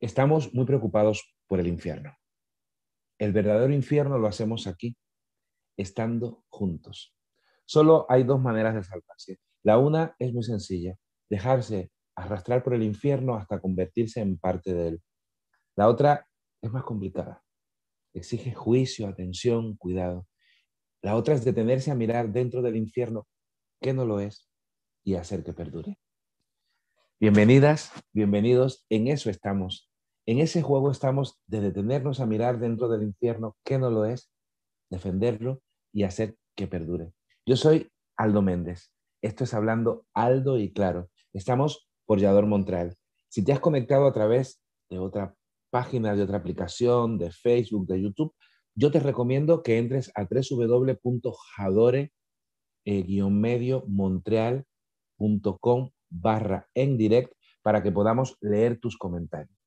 Estamos muy preocupados por el infierno. El verdadero infierno lo hacemos aquí, estando juntos. Solo hay dos maneras de salvarse. La una es muy sencilla, dejarse arrastrar por el infierno hasta convertirse en parte de él. La otra es más complicada. Exige juicio, atención, cuidado. La otra es detenerse a mirar dentro del infierno que no lo es y hacer que perdure. Bienvenidas, bienvenidos, en eso estamos en ese juego estamos de detenernos a mirar dentro del infierno que no lo es, defenderlo y hacer que perdure. Yo soy Aldo Méndez. Esto es hablando Aldo y claro. Estamos por Yador Montreal. Si te has conectado a través de otra página, de otra aplicación, de Facebook, de YouTube, yo te recomiendo que entres a www.jadore-montreal.com barra en direct para que podamos leer tus comentarios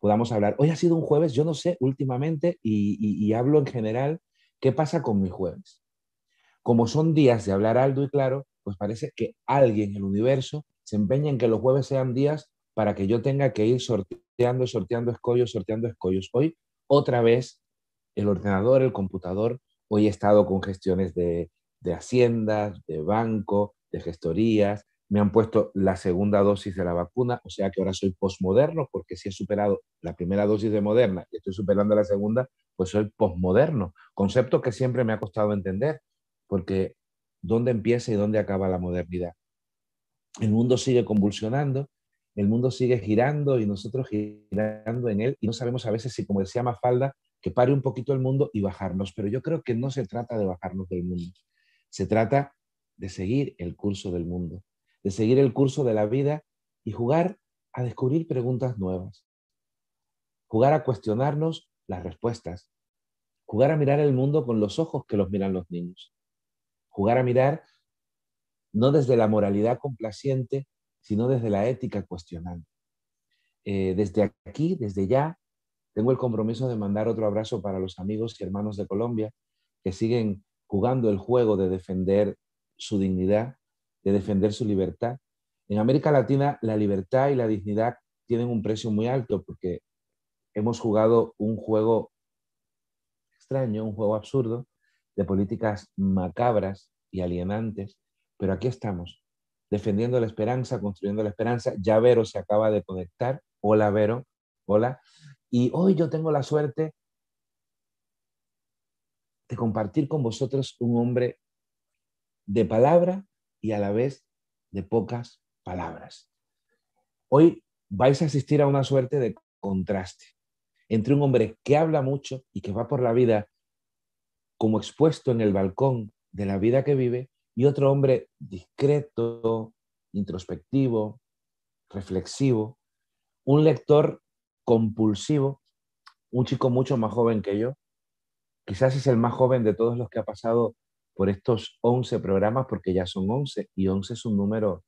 podamos hablar. Hoy ha sido un jueves, yo no sé últimamente, y, hablo en general, ¿qué pasa con mi jueves? Como son días de hablar alto y claro, pues parece que alguien en el universo se empeña en que los jueves sean días para que yo tenga que ir sorteando, sorteando escollos, sorteando escollos. Hoy, otra vez, el ordenador, el computador, hoy he estado con gestiones de, de haciendas, de banco, de gestorías, me han puesto la segunda dosis de la vacuna, o sea que ahora soy posmoderno, porque si he superado la primera dosis de Moderna y estoy superando la segunda, pues soy posmoderno, concepto que siempre me ha costado entender, porque ¿dónde empieza y dónde acaba la modernidad? El mundo sigue convulsionando, el mundo sigue girando y nosotros girando en él y no sabemos a veces si, como decía Mafalda, que pare un poquito el mundo y bajarnos, pero yo creo que no se trata de bajarnos del mundo, se trata de seguir el curso del mundo de seguir el curso de la vida y jugar a descubrir preguntas nuevas, jugar a cuestionarnos las respuestas, jugar a mirar el mundo con los ojos que los miran los niños, jugar a mirar no desde la moralidad complaciente, sino desde la ética cuestionante. Eh, desde aquí, desde ya, tengo el compromiso de mandar otro abrazo para los amigos y hermanos de Colombia que siguen jugando el juego de defender su dignidad de defender su libertad. En América Latina la libertad y la dignidad tienen un precio muy alto porque hemos jugado un juego extraño, un juego absurdo de políticas macabras y alienantes, pero aquí estamos, defendiendo la esperanza, construyendo la esperanza. Ya Vero se acaba de conectar. Hola Vero, hola. Y hoy yo tengo la suerte de compartir con vosotros un hombre de palabra y a la vez de pocas palabras. Hoy vais a asistir a una suerte de contraste entre un hombre que habla mucho y que va por la vida como expuesto en el balcón de la vida que vive y otro hombre discreto, introspectivo, reflexivo, un lector compulsivo, un chico mucho más joven que yo, quizás es el más joven de todos los que ha pasado por estos 11 programas, porque ya son 11 y 11 es un número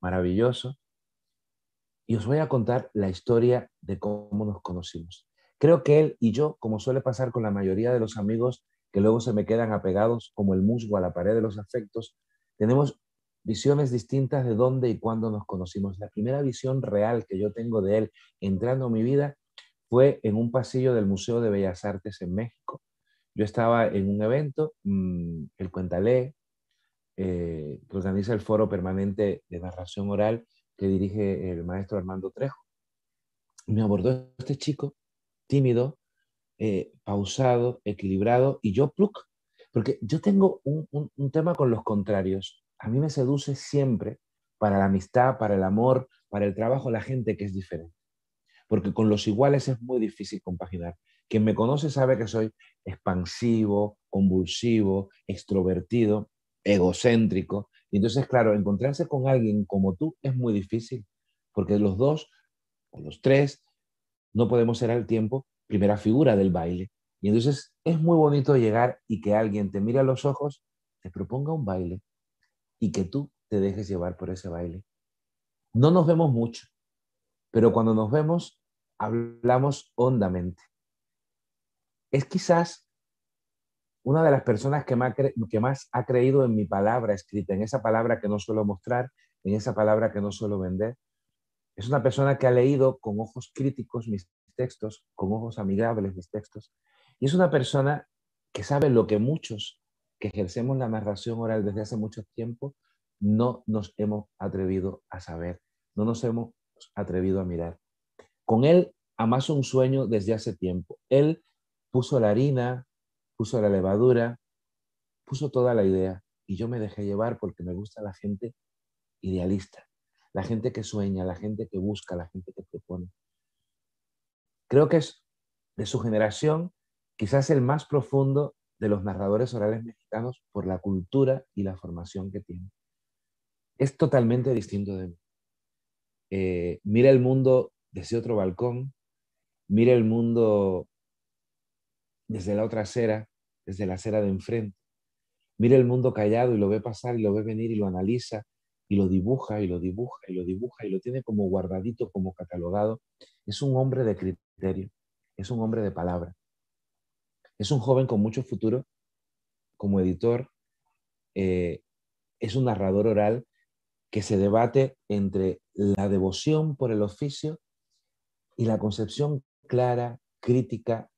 maravilloso. Y os voy a contar la historia de cómo nos conocimos. Creo que él y yo, como suele pasar con la mayoría de los amigos que luego se me quedan apegados como el musgo a la pared de los afectos, tenemos visiones distintas de dónde y cuándo nos conocimos. La primera visión real que yo tengo de él entrando en mi vida fue en un pasillo del Museo de Bellas Artes en México. Yo estaba en un evento, mm, el Cuentalé, eh, que organiza el foro permanente de narración oral que dirige el maestro Armando Trejo. Me abordó este chico, tímido, eh, pausado, equilibrado, y yo, pluk, porque yo tengo un, un tema con los contrarios. A mí me seduce siempre para la amistad, para el amor, para el trabajo, la gente que es diferente. Porque con los iguales es muy difícil compaginar. Quien me conoce sabe que soy expansivo, convulsivo, extrovertido, egocéntrico. Y entonces, claro, encontrarse con alguien como tú es muy difícil, porque los dos o los tres no podemos ser al tiempo primera figura del baile. Y entonces es muy bonito llegar y que alguien te mire a los ojos, te proponga un baile y que tú te dejes llevar por ese baile. No nos vemos mucho, pero cuando nos vemos hablamos hondamente. Es quizás una de las personas que más, que más ha creído en mi palabra escrita, en esa palabra que no suelo mostrar, en esa palabra que no suelo vender. Es una persona que ha leído con ojos críticos mis textos, con ojos amigables mis textos. Y es una persona que sabe lo que muchos que ejercemos la narración oral desde hace mucho tiempo no nos hemos atrevido a saber, no nos hemos atrevido a mirar. Con él amaso un sueño desde hace tiempo. Él puso la harina, puso la levadura, puso toda la idea y yo me dejé llevar porque me gusta la gente idealista, la gente que sueña, la gente que busca, la gente que propone. Creo que es de su generación quizás el más profundo de los narradores orales mexicanos por la cultura y la formación que tiene. Es totalmente distinto de mí. Eh, mira el mundo desde otro balcón, mira el mundo desde la otra acera, desde la acera de enfrente. Mira el mundo callado y lo ve pasar y lo ve venir y lo analiza y lo dibuja y lo dibuja y lo dibuja y lo tiene como guardadito, como catalogado. Es un hombre de criterio, es un hombre de palabra. Es un joven con mucho futuro como editor. Eh, es un narrador oral que se debate entre la devoción por el oficio y la concepción clara, crítica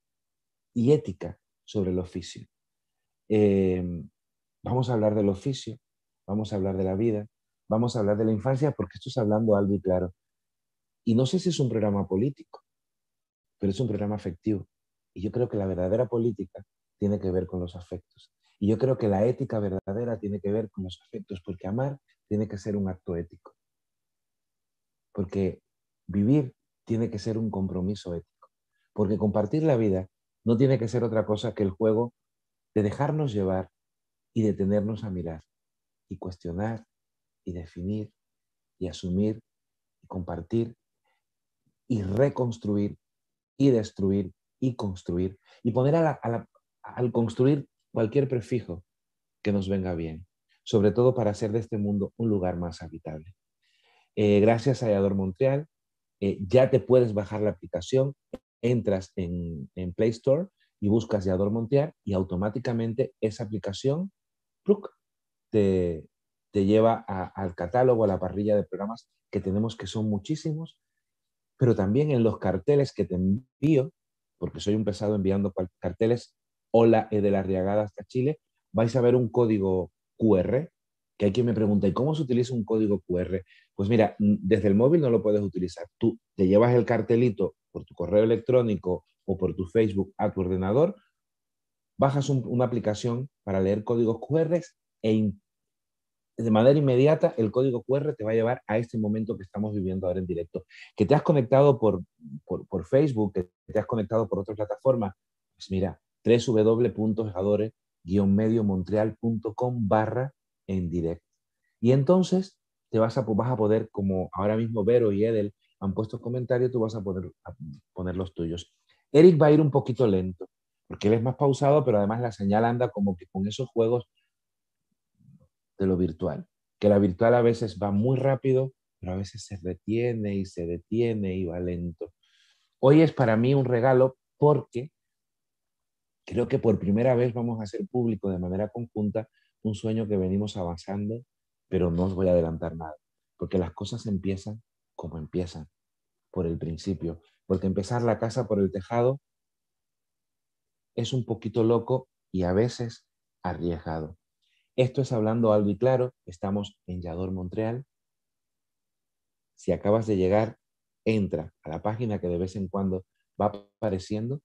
y ética sobre el oficio. Em, vamos a hablar del oficio, vamos a hablar de la vida, vamos a hablar de la infancia, porque esto es hablando algo y claro. Y no sé si es un programa político, pero es un programa afectivo. Y yo creo que la verdadera política tiene que ver con los afectos. Y yo creo que la ética verdadera tiene que ver con los afectos, porque amar tiene que ser un acto ético. Porque vivir tiene que ser un compromiso ético. Porque compartir la vida no tiene que ser otra cosa que el juego de dejarnos llevar y detenernos a mirar y cuestionar y definir y asumir y compartir y reconstruir y destruir y construir y poner al construir cualquier prefijo que nos venga bien, sobre todo para hacer de este mundo un lugar más habitable. Eh, gracias a Montreal, eh, ya te puedes bajar la aplicación, entras en, Play Store y buscas Yador Montreal y automáticamente esa aplicación te, te lleva al catálogo, a la parrilla de programas que tenemos, que son muchísimos, pero también en los carteles que te envío, porque soy un pesado enviando carteles, hola de la Riagada hasta Chile, vais a ver un código QR, que hay quien me pregunta, ¿y cómo se utiliza un código QR? Pues mira, desde el móvil no lo puedes utilizar. Tú te llevas el cartelito por tu correo electrónico o por tu Facebook a tu ordenador, bajas una aplicación para leer códigos QR e de manera inmediata el código QR te va a llevar a este momento que estamos viviendo ahora en directo. Que te has conectado por, por, Facebook, que te has conectado por otra plataforma, pues mira, www.jadore-mediomontreal.com barra en directo. Y entonces te vas a, vas a poder, como ahora mismo Vero y Edel han puesto comentarios, tú vas a poder poner los tuyos. Eric va a ir un poquito lento, porque él es más pausado, pero además la señal anda como que con esos juegos de lo virtual, que la virtual a veces va muy rápido, pero a veces se detiene y se detiene y va lento. Hoy es para mí un regalo porque creo que por primera vez vamos a hacer público de manera conjunta un sueño que venimos avanzando, pero no os voy a adelantar nada, porque las cosas empiezan como empiezan, por el principio, porque empezar la casa por el tejado es un poquito loco y a veces arriesgado. Esto es hablando algo y claro, estamos en Yador Montreal. Si acabas de llegar, entra a la página que de vez en cuando va apareciendo.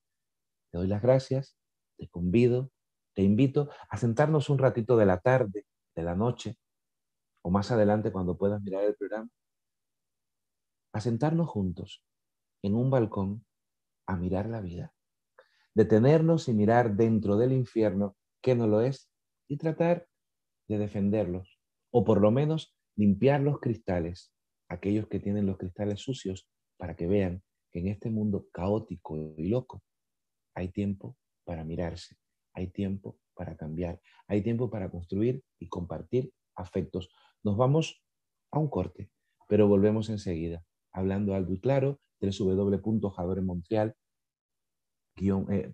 Te doy las gracias, te convido, te invito a sentarnos un ratito de la tarde, de la noche, o más adelante cuando puedas mirar el programa, a sentarnos juntos en un balcón a mirar la vida, detenernos y mirar dentro del infierno que no lo es y tratar de defenderlos, o por lo menos limpiar los cristales aquellos que tienen los cristales sucios para que vean que en este mundo caótico y loco hay tiempo para mirarse, hay tiempo para cambiar, hay tiempo para construir y compartir afectos. Nos vamos a un corte, pero volvemos enseguida, hablando algo y claro, www.jadoremontreal, eh,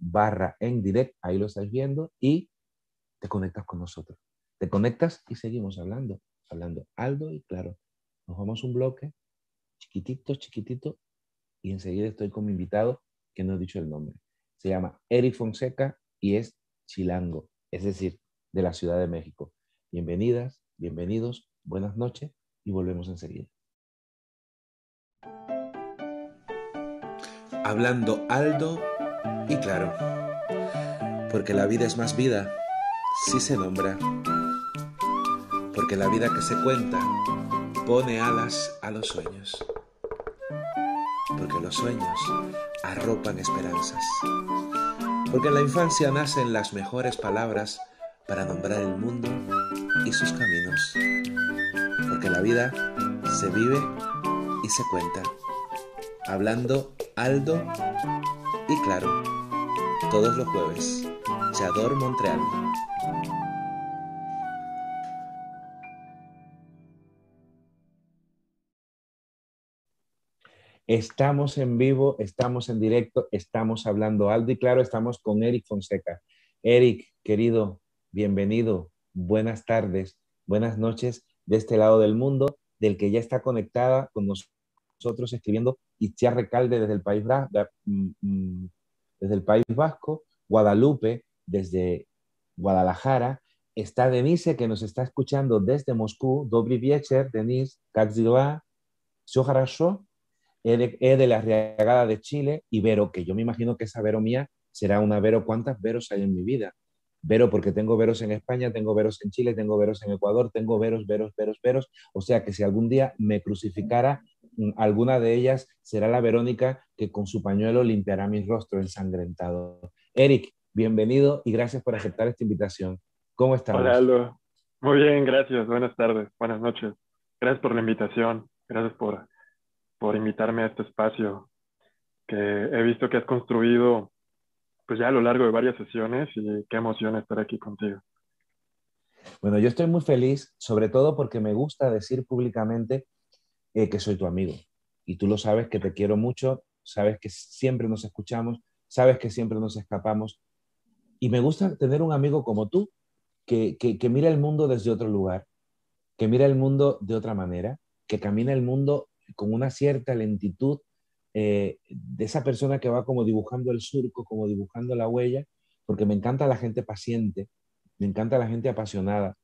barra en direct, ahí lo estáis viendo, y te conectas con nosotros. Te conectas y seguimos hablando, hablando algo y claro. Nos vamos un bloque chiquitito, chiquitito, y enseguida estoy con mi invitado, que no he dicho el nombre. Se llama Eric Fonseca y es chilango, es decir, de la Ciudad de México. Bienvenidas, bienvenidos, buenas noches y volvemos enseguida. Hablando alto y claro, porque la vida es más vida si se nombra, porque la vida que se cuenta pone alas a los sueños. Porque los sueños arropan esperanzas, porque en la infancia nacen las mejores palabras para nombrar el mundo y sus caminos, porque la vida se vive y se cuenta, hablando alto y claro, todos los jueves, Chador Montreal. Estamos en vivo, estamos en directo, estamos hablando alto y claro, estamos con Eric Fonseca. Eric, querido, bienvenido, buenas tardes, buenas noches de este lado del mundo, del que ya está conectada con nosotros escribiendo Itziar Recalde desde el País, mm, mm, desde el País Vasco, Guadalupe desde Guadalajara, está Denise que nos está escuchando desde Moscú, Dobry Viecher, Denise, Kaxilva, Shoharasho, e de, e de la Riagada de Chile y Vero, que yo me imagino que esa Vero mía será una Vero. ¿Cuántas Veros hay en mi vida? Vero, porque tengo Veros en España, tengo Veros en Chile, tengo Veros en Ecuador, tengo Veros, Veros, Veros, Veros. O sea que si algún día me crucificara, mm, alguna de ellas será la Verónica que con su pañuelo limpiará mi rostro ensangrentado. Eric, bienvenido y gracias por aceptar esta invitación. ¿Cómo estás? Hola, Aldo. Muy bien, gracias. Buenas tardes, buenas noches. Gracias por la invitación. Gracias por por invitarme a este espacio que he visto que has construido pues ya a lo largo de varias sesiones y qué emoción estar aquí contigo. Bueno, yo estoy muy feliz, sobre todo porque me gusta decir públicamente eh, que soy tu amigo. Y tú lo sabes que te quiero mucho, sabes que siempre nos escuchamos, sabes que siempre nos escapamos. Y me gusta tener un amigo como tú, que, que, que mira el mundo desde otro lugar, que mira el mundo de otra manera, que camina el mundo con una cierta lentitud eh, de esa persona que va como dibujando el surco, como dibujando la huella, porque me encanta la gente paciente, me encanta la gente apasionada,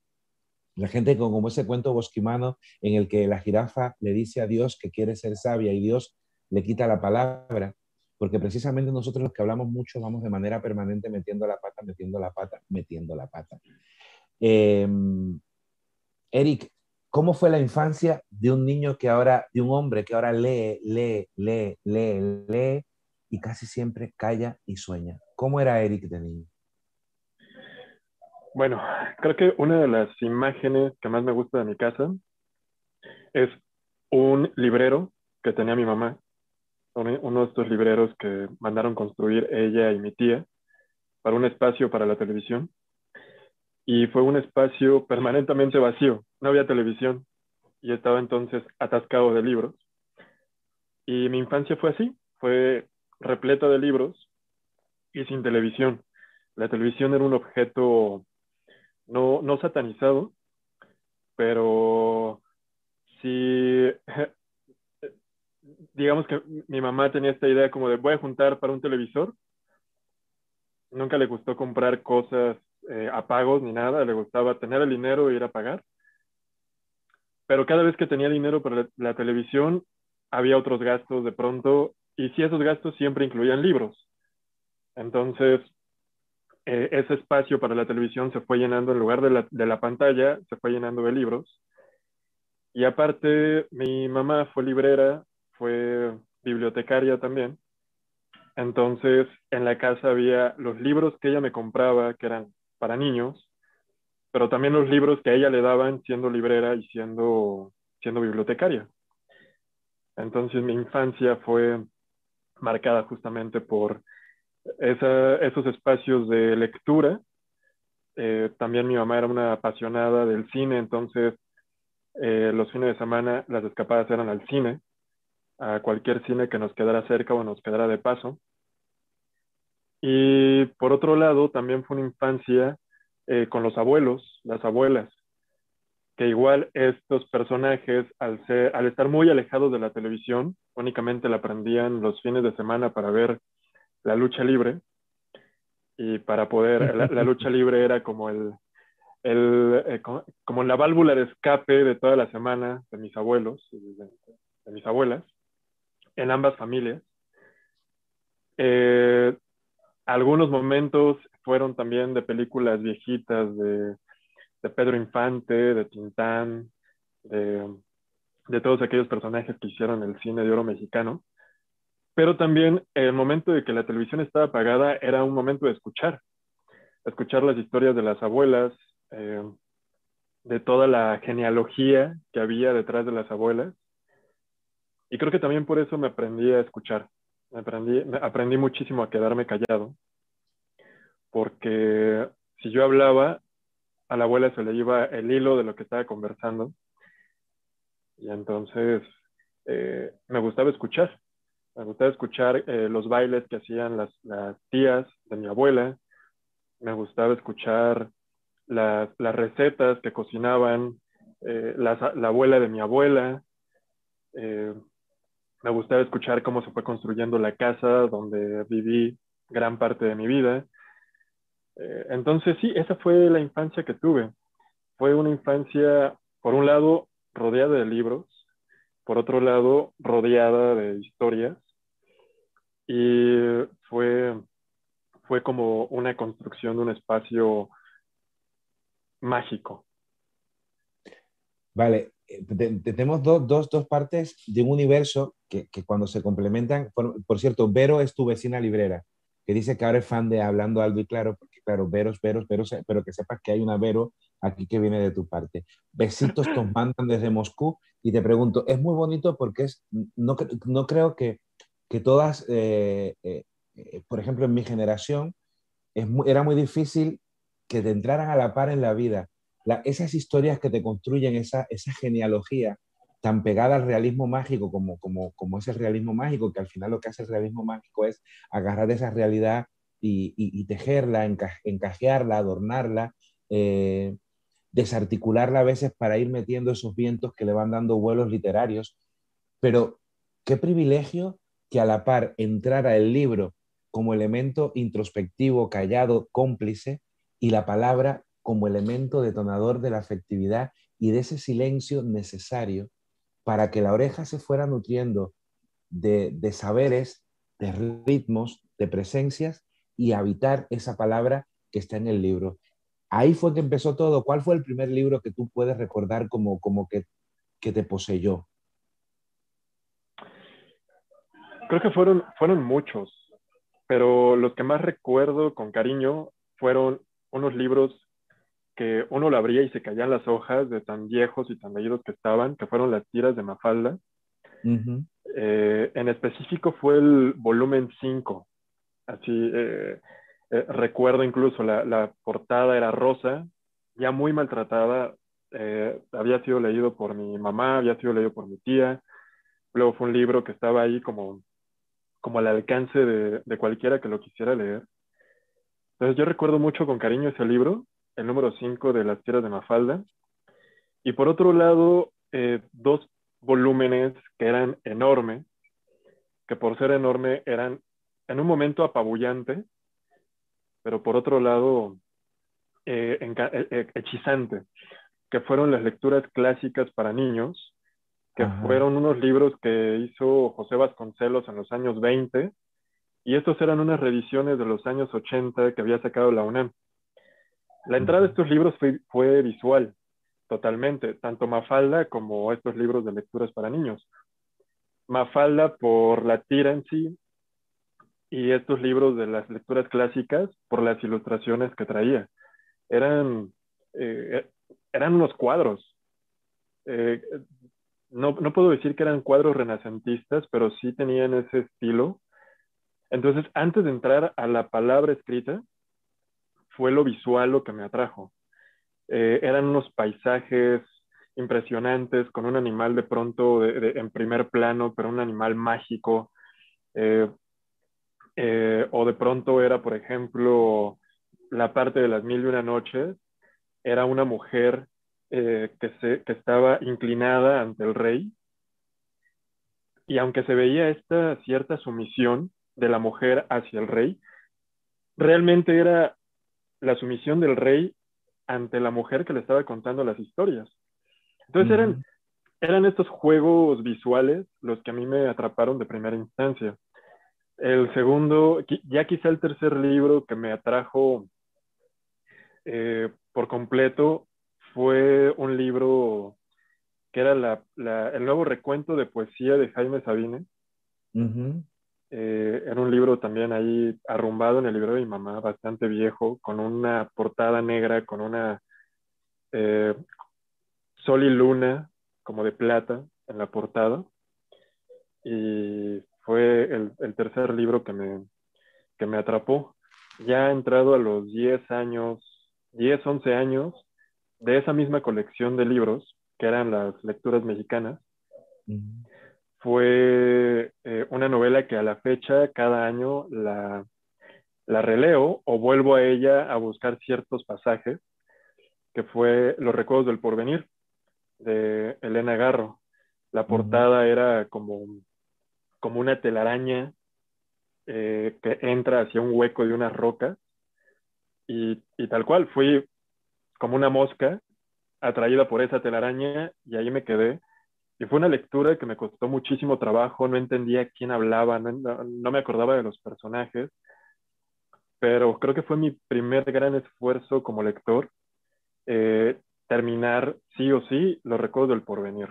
la gente con como ese cuento bosquimano en el que la jirafa le dice a Dios que quiere ser sabia y Dios le quita la palabra, porque precisamente nosotros los que hablamos mucho vamos de manera permanente metiendo la pata, metiendo la pata, metiendo la pata. Em, Eric, ¿Cómo fue la infancia de un niño que ahora, de un hombre que ahora lee, lee, lee, lee, lee y casi siempre calla y sueña? ¿Cómo era Eric de niño? Bueno, creo que una de las imágenes que más me gusta de mi casa es un librero que tenía mi mamá, uno de estos libreros que mandaron construir ella y mi tía para un espacio para la televisión y fue un espacio permanentemente vacío, no había televisión y estaba entonces atascado de libros. Y mi infancia fue así, fue repleta de libros y sin televisión. La televisión era un objeto no, no satanizado, pero sí, digamos que mi mamá tenía esta idea como de voy a juntar para un televisor. Nunca le gustó comprar cosas eh, a pagos ni nada, le gustaba tener el dinero e ir a pagar. Pero cada vez que tenía dinero para la, televisión, había otros gastos de pronto, y si esos gastos siempre incluían libros. Entonces, eh, ese espacio para la televisión se fue llenando en lugar de la, de la pantalla, se fue llenando de libros. Y aparte, mi mamá fue librera, fue bibliotecaria también. Entonces, en la casa había los libros que ella me compraba, que eran para niños, pero también los libros que a ella le daban siendo librera y siendo, siendo bibliotecaria. Entonces mi infancia fue marcada justamente por esos espacios de lectura. Eh, también mi mamá era una apasionada del cine, entonces eh, los fines de semana las escapadas eran al cine, a cualquier cine que nos quedara cerca o nos quedara de paso. Y por otro lado, también fue una infancia eh, con los abuelos, las abuelas, que igual estos personajes, al, ser, al estar muy alejados de la televisión, únicamente la aprendían los fines de semana para ver la lucha libre. Y para poder, la, lucha libre era como el, el eh, como la válvula de escape de toda la semana de mis abuelos, de, mis abuelas, en ambas familias. Eh, algunos momentos fueron también de películas viejitas de Pedro Infante, de Tintán, de, todos aquellos personajes que hicieron el cine de oro mexicano. Pero también el momento de que la televisión estaba apagada era un momento de escuchar, escuchar las historias de las abuelas, eh, de toda la genealogía que había detrás de las abuelas. Y creo que también por eso me aprendí a escuchar. Aprendí muchísimo a quedarme callado. Porque si yo hablaba, a la abuela se le iba el hilo de lo que estaba conversando. Y entonces eh, me gustaba escuchar. Me gustaba escuchar eh, los bailes que hacían las, tías de mi abuela. Me gustaba escuchar las, recetas que cocinaban eh, la, abuela de mi abuela. me gustaba escuchar cómo se fue construyendo la casa donde viví gran parte de mi vida. Eh, entonces sí, esa fue la infancia que tuve. Fue una infancia, por un lado, rodeada de libros, por otro lado, rodeada de historias. Y fue, fue como una construcción de un espacio mágico. Vale, eh, tenemos dos, dos, dos, partes de un universo que, que cuando se complementan, por, cierto, Vero es tu vecina librera, que dice que ahora es fan de Hablando Algo y Claro, claro, veros, veros, veros, pero que sepas que hay una Vero aquí que viene de tu parte. Besitos te mandan desde Moscú y te pregunto, es muy bonito porque es, no, no creo que, que todas, eh, eh, eh, por ejemplo, en mi generación, es era muy difícil que te entraran a la par en la vida. esas historias que te construyen, esa, esa genealogía tan pegada al realismo mágico como, como, como es el realismo mágico, que al final lo que hace el realismo mágico es agarrar esa realidad y, tejerla, encajearla, adornarla, eh, desarticularla a veces para ir metiendo esos vientos que le van dando vuelos literarios. Pero qué privilegio que a la par entrara el libro como elemento introspectivo, callado, cómplice, y la palabra como elemento detonador de la afectividad y de ese silencio necesario para que la oreja se fuera nutriendo de saberes, de ritmos, de presencias y habitar esa palabra que está en el libro. Ahí fue que empezó todo. ¿Cuál fue el primer libro que tú puedes recordar como, como que, que te poseyó? Creo que fueron, fueron muchos, pero los que más recuerdo con cariño fueron unos libros que uno lo abría y se caían las hojas de tan viejos y tan leídos que estaban, que fueron las tiras de Mafalda. Eh, en específico fue el volumen 5, Así, eh, eh, recuerdo incluso la, portada era rosa, ya muy maltratada, eh, había sido leído por mi mamá, había sido leído por mi tía, luego fue un libro que estaba ahí como, como al alcance de, de cualquiera que lo quisiera leer. Entonces yo recuerdo mucho con cariño ese libro, el número 5 de las tierras de Mafalda, y por otro lado, dos volúmenes que eran enormes, que por ser enorme eran en un momento apabullante, pero por otro lado eh, eh, eh, hechizante, que fueron las lecturas clásicas para niños, que fueron unos libros que hizo José Vasconcelos en los años 20, y estos eran unas revisiones de los años 80 que había sacado la UNAM. La entrada de estos libros fue, fue visual, totalmente, tanto Mafalda como estos libros de lecturas para niños. Mafalda por la tira en sí, y estos libros de las lecturas clásicas por las ilustraciones que traía. Eran eh, eran unos cuadros. Eh, no, no, puedo decir que eran cuadros renacentistas, pero sí tenían ese estilo. Entonces, antes de entrar a la palabra escrita, fue lo visual lo que me atrajo. Eh, eran unos paisajes impresionantes con un animal de pronto en primer plano, pero un animal mágico. Eh, o de pronto era, por ejemplo, la parte de las mil y una noches, era una mujer que, se, que estaba inclinada ante el rey. Y aunque se veía esta cierta sumisión de la mujer hacia el rey, realmente era la sumisión del rey ante la mujer que le estaba contando las historias. Entonces eran, eran estos juegos visuales los que a mí me atraparon de primera instancia. El segundo, ya quizá el tercer libro que me atrajo eh, por completo fue un libro que era el nuevo recuento de poesía de Jaime Sabine. Eh, era un libro también ahí arrumbado en el libro de mi mamá, bastante viejo, con una portada negra, con una eh, sol y luna como de plata en la portada. Y fue el, tercer libro que me, que me atrapó. Ya entrado a los 10 años, 10, 11 años, de esa misma colección de libros, que eran las lecturas mexicanas, fue eh, una novela que a la fecha cada año la, la releo o vuelvo a ella a buscar ciertos pasajes, que fue Los Recuerdos del Porvenir, de Elena Garro. La portada era como, como una telaraña eh, que entra hacia un hueco de unas rocas y, y tal cual, fui como una mosca atraída por esa telaraña y ahí me quedé y fue una lectura que me costó muchísimo trabajo, no entendía quién hablaba, no, me acordaba de los personajes, pero creo que fue mi primer gran esfuerzo como lector eh, terminar sí o sí los recuerdos del porvenir.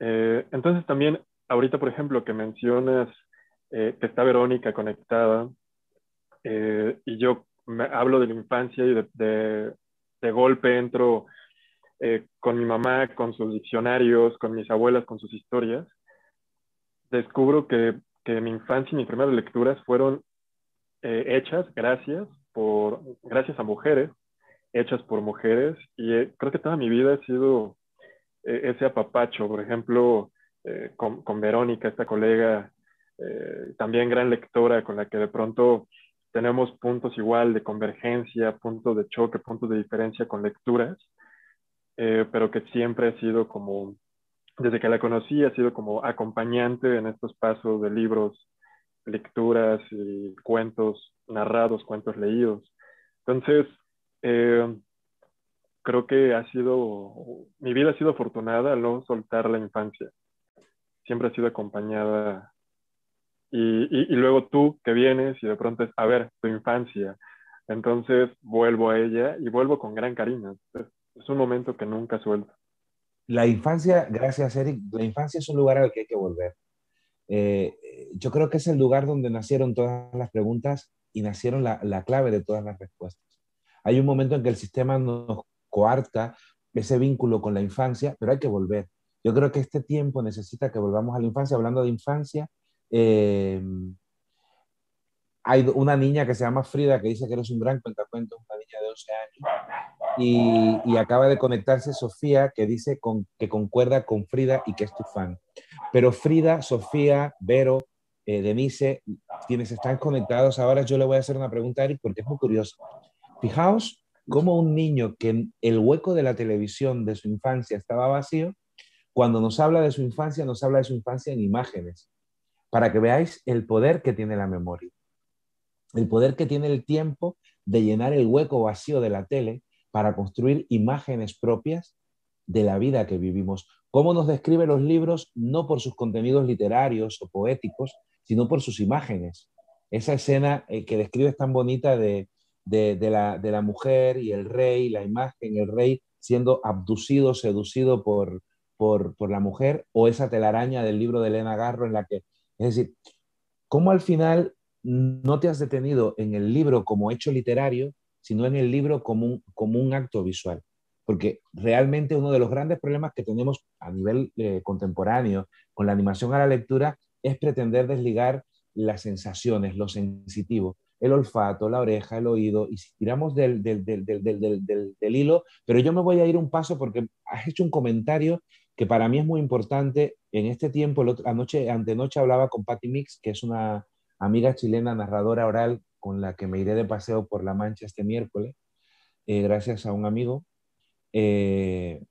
Eh, entonces también, ahorita por ejemplo que mencionas eh, que está Verónica conectada y yo me hablo de la infancia y de, de golpe entro eh, con mi mamá, con sus diccionarios, con mis abuelas, con sus historias, descubro que, que mi infancia y mis primeras lecturas fueron eh, hechas gracias, por, gracias a mujeres, hechas por mujeres, y eh, creo que toda mi vida ha sido ese apapacho, por ejemplo, con, con, Verónica, esta colega, también gran lectora, con la que de pronto tenemos puntos igual de convergencia, puntos de choque, puntos de diferencia con lecturas. Eh, pero que siempre ha sido como, desde que la conocí, ha sido como acompañante en estos pasos de libros, lecturas y cuentos narrados, cuentos leídos. Entonces, eh, creo que ha sido, mi vida ha sido afortunada al no soltar la infancia. Siempre ha sido acompañada. Y, y, luego tú que vienes y de pronto es, a ver, tu infancia. Entonces vuelvo a ella y vuelvo con gran cariño es un momento que nunca suelto. La infancia, gracias Eric, la infancia es un lugar al que hay que volver. Eh, yo creo que es el lugar donde nacieron todas las preguntas y nacieron la, la, clave de todas las respuestas. Hay un momento en que el sistema nos coarta ese vínculo con la infancia, pero hay que volver. Yo creo que este tiempo necesita que volvamos a la infancia. Hablando de infancia, eh, hay una niña que se llama Frida que dice que eres un gran cuentacuentos, una niña de 11 años. Y, acaba de conectarse Sofía que dice con, que concuerda con Frida y que es tu fan. Pero Frida, Sofía, Vero, eh, Denise, quienes están conectados ahora, yo le voy a hacer una pregunta a Eric porque es muy curioso. Fijaos cómo un niño que en el hueco de la televisión de su infancia estaba vacío, cuando nos habla de su infancia, nos habla de su infancia en imágenes, para que veáis el poder que tiene la memoria el poder que tiene el tiempo de llenar el hueco vacío de la tele para construir imágenes propias de la vida que vivimos. Cómo nos describe los libros no por sus contenidos literarios o poéticos, sino por sus imágenes. Esa escena eh, que describe tan bonita de, la, mujer y el rey, la imagen, el rey siendo abducido, seducido por, por, por la mujer, o esa telaraña del libro de Elena Garro en la que, es decir, cómo al final no te has detenido en el libro como hecho literario, sino en el libro como un, como un acto visual. Porque realmente uno de los grandes problemas que tenemos a nivel eh, contemporáneo con la animación a la lectura es pretender desligar las sensaciones, lo sensitivo, el olfato, la oreja, el oído, y si tiramos del, del, del, del, hilo, pero yo me voy a ir un paso porque has hecho un comentario que para mí es muy importante. En este tiempo, anoche, antenoche hablaba con Patty Mix, que es una amiga chilena narradora oral con la que me iré de paseo por La Mancha este miércoles, eh, gracias a un amigo. Eh,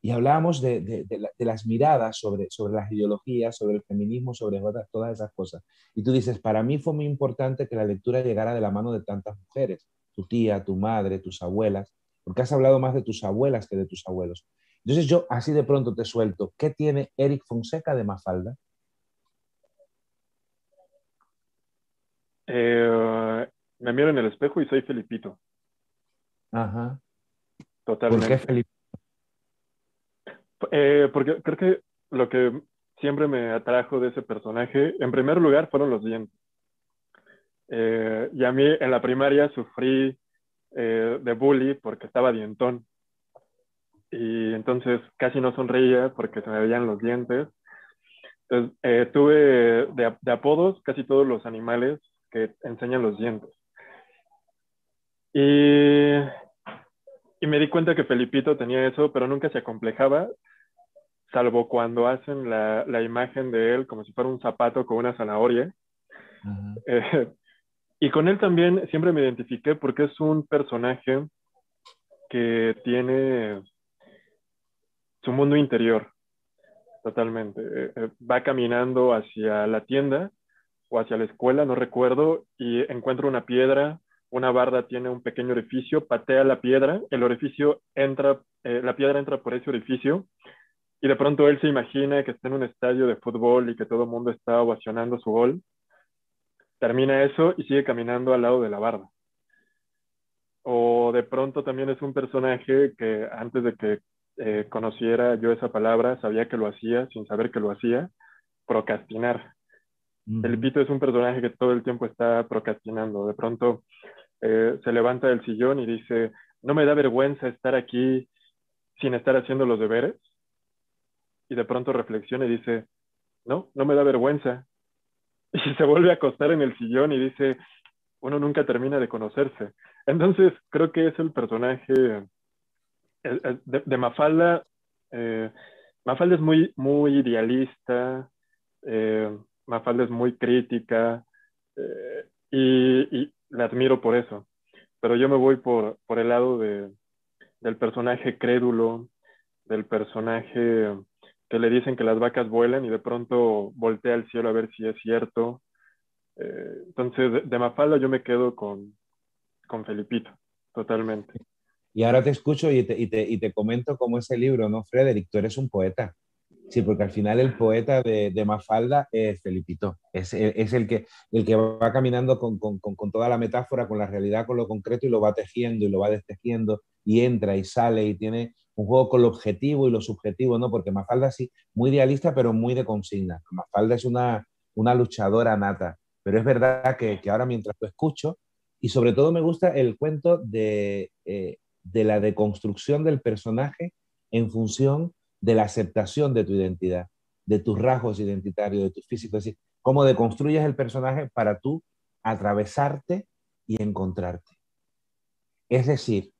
y hablábamos de, las miradas sobre, sobre las ideologías, sobre el feminismo, sobre todas esas cosas. Y tú dices, para mí fue muy importante que la lectura llegara de la mano de tantas mujeres, tu tía, tu madre, tus abuelas, porque has hablado más de tus abuelas que de tus abuelos. Entonces yo así de pronto te suelto, ¿qué tiene Eric Fonseca de Mafalda? Eh, me miro en el espejo y soy Felipito. Ajá. Totalmente. ¿Por qué Felipito? Eh, porque creo que lo que siempre me atrajo de ese personaje, en primer lugar, fueron los dientes. Eh, y a mí en la primaria sufrí eh, de bully porque estaba dientón. Y entonces casi no sonreía porque se me veían los dientes. Entonces, tuve de, de, apodos casi todos los animales que enseñan los dientes. Y y me di cuenta que Felipito tenía eso, pero nunca se acomplejaba, salvo cuando hacen la, la imagen de él como si fuera un zapato con una zanahoria. Eh, y con él también siempre me identifiqué porque es un personaje que tiene su mundo interior, totalmente. Eh, eh, va caminando hacia la tienda o hacia la escuela, no recuerdo, y encuentra una piedra una barda tiene un pequeño orificio, patea la piedra, el orificio entra, eh, la piedra entra por ese orificio y de pronto él se imagina que está en un estadio de fútbol y que todo el mundo está ovacionando su gol. Termina eso y sigue caminando al lado de la barda. O de pronto también es un personaje que antes de que eh, conociera yo esa palabra, sabía que lo hacía sin saber que lo hacía, procrastinar. El pito es un personaje que todo el tiempo está procrastinando. De pronto eh, se levanta del sillón y dice, no me da vergüenza estar aquí sin estar haciendo los deberes. Y de pronto reflexiona y dice, no, no me da vergüenza. Y se vuelve a acostar en el sillón y dice, uno nunca termina de conocerse. Entonces, creo que es el personaje de, Mafalda. Eh, Mafalda es muy, muy idealista, eh, Mafalda es muy crítica y, la admiro por eso. Pero yo me voy por, por el lado de, del personaje crédulo, del personaje que le dicen que las vacas vuelan y de pronto voltea al cielo a ver si es cierto. Eh, entonces, de, Mafalda yo me quedo con, con Felipito, totalmente. Y ahora te escucho y te, y te, y te comento cómo ese libro, ¿no, Frederick? Tú eres un poeta. Sí, porque al final el poeta de, de Mafalda es Felipito, es, es, el, que, el que va caminando con, con, con, toda la metáfora, con la realidad, con lo concreto y lo va tejiendo y lo va destejiendo y entra y sale y tiene un juego con lo objetivo y lo subjetivo, ¿no? Porque Mafalda sí, muy idealista, pero muy de consigna. Mafalda es una, una luchadora nata, pero es verdad que, que ahora mientras lo escucho, y sobre todo me gusta el cuento de, eh, de la deconstrucción del personaje en función de la aceptación de tu identidad, de tus rasgos identitarios, de tu físico, es decir, cómo deconstruyes el personaje para tú atravesarte y encontrarte. Es decir,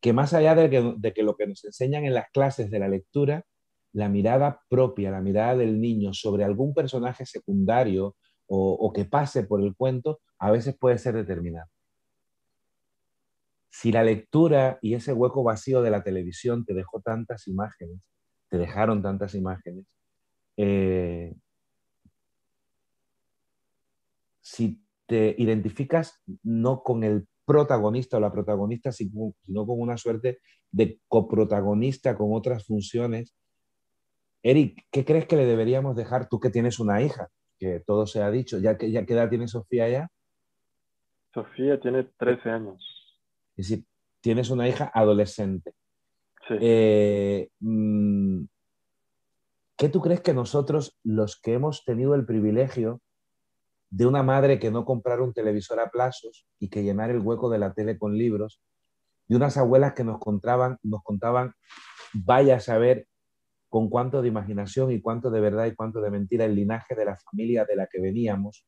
que más allá de que, lo que nos enseñan en las clases de la lectura, la mirada propia, la mirada del niño sobre algún personaje secundario o, o que pase por el cuento, a veces puede ser determinante. Si la lectura y ese hueco vacío de la televisión te dejó tantas imágenes, te dejaron tantas imágenes. Eh, si te identificas no con el protagonista o la protagonista, sino con una suerte de coprotagonista con otras funciones. Eric, ¿qué crees que le deberíamos dejar tú que tienes una hija? Que todo se ha dicho. ¿Ya, ya ¿Qué edad tiene Sofía ya? Sofía tiene 13 años. Es decir, tienes una hija adolescente. Eh, mm, ¿Qué tú crees que nosotros, los que hemos tenido el privilegio de una madre que no comprara un televisor a plazos y que llenara el hueco de la tele con libros, de unas abuelas que nos contaban, nos contaban, vaya a saber con cuánto de imaginación y cuánto de verdad y cuánto de mentira el linaje de la familia de la que veníamos.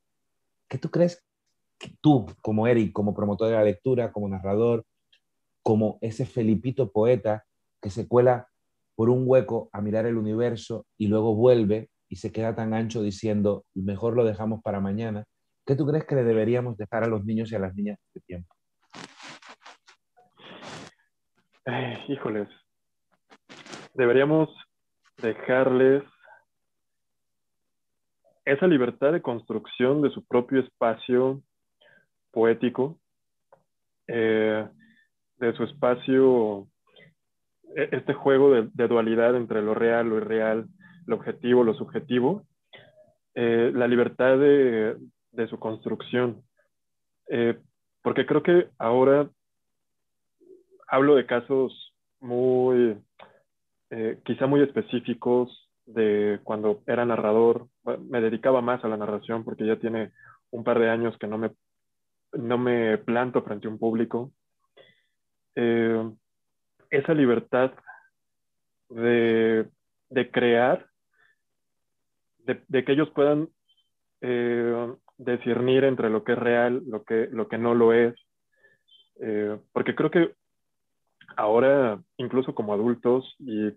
¿Qué tú crees tú, como Eric, como promotor de la lectura, como narrador, como ese Felipito poeta que se cuela por un hueco a mirar el universo y luego vuelve y se queda tan ancho diciendo, mejor lo dejamos para mañana. ¿Qué tú crees que le deberíamos dejar a los niños y a las niñas este tiempo? híjoles, deberíamos dejarles esa libertad de construcción de su propio espacio poético, eh, de su espacio, e-, este juego de, dualidad entre lo real, lo irreal, lo objetivo, lo subjetivo, eh, la libertad de, su construcción. Eh, porque creo que ahora hablo de casos muy, eh, quizá muy específicos de cuando era narrador, me dedicaba más a la narración porque ya tiene un par de años que no me, no me planto frente a un público. Eh, esa libertad de, de crear, de, que ellos puedan eh, discernir entre lo que es real, lo que, lo que no lo es. porque creo que ahora, incluso como adultos, y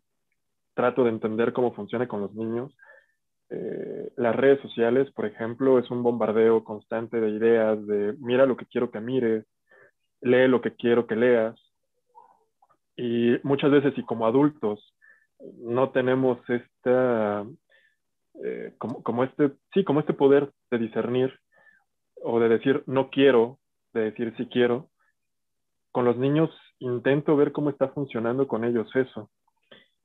trato de entender cómo funciona con los niños, eh, las redes sociales, por ejemplo, es un bombardeo constante de ideas, de mira lo que quiero que mires, lee lo que quiero que leas. Y muchas veces, y como adultos, no tenemos esta, eh, como, como, este, sí, como este poder de discernir o de decir no quiero, de decir sí quiero. Con los niños intento ver cómo está funcionando con ellos eso.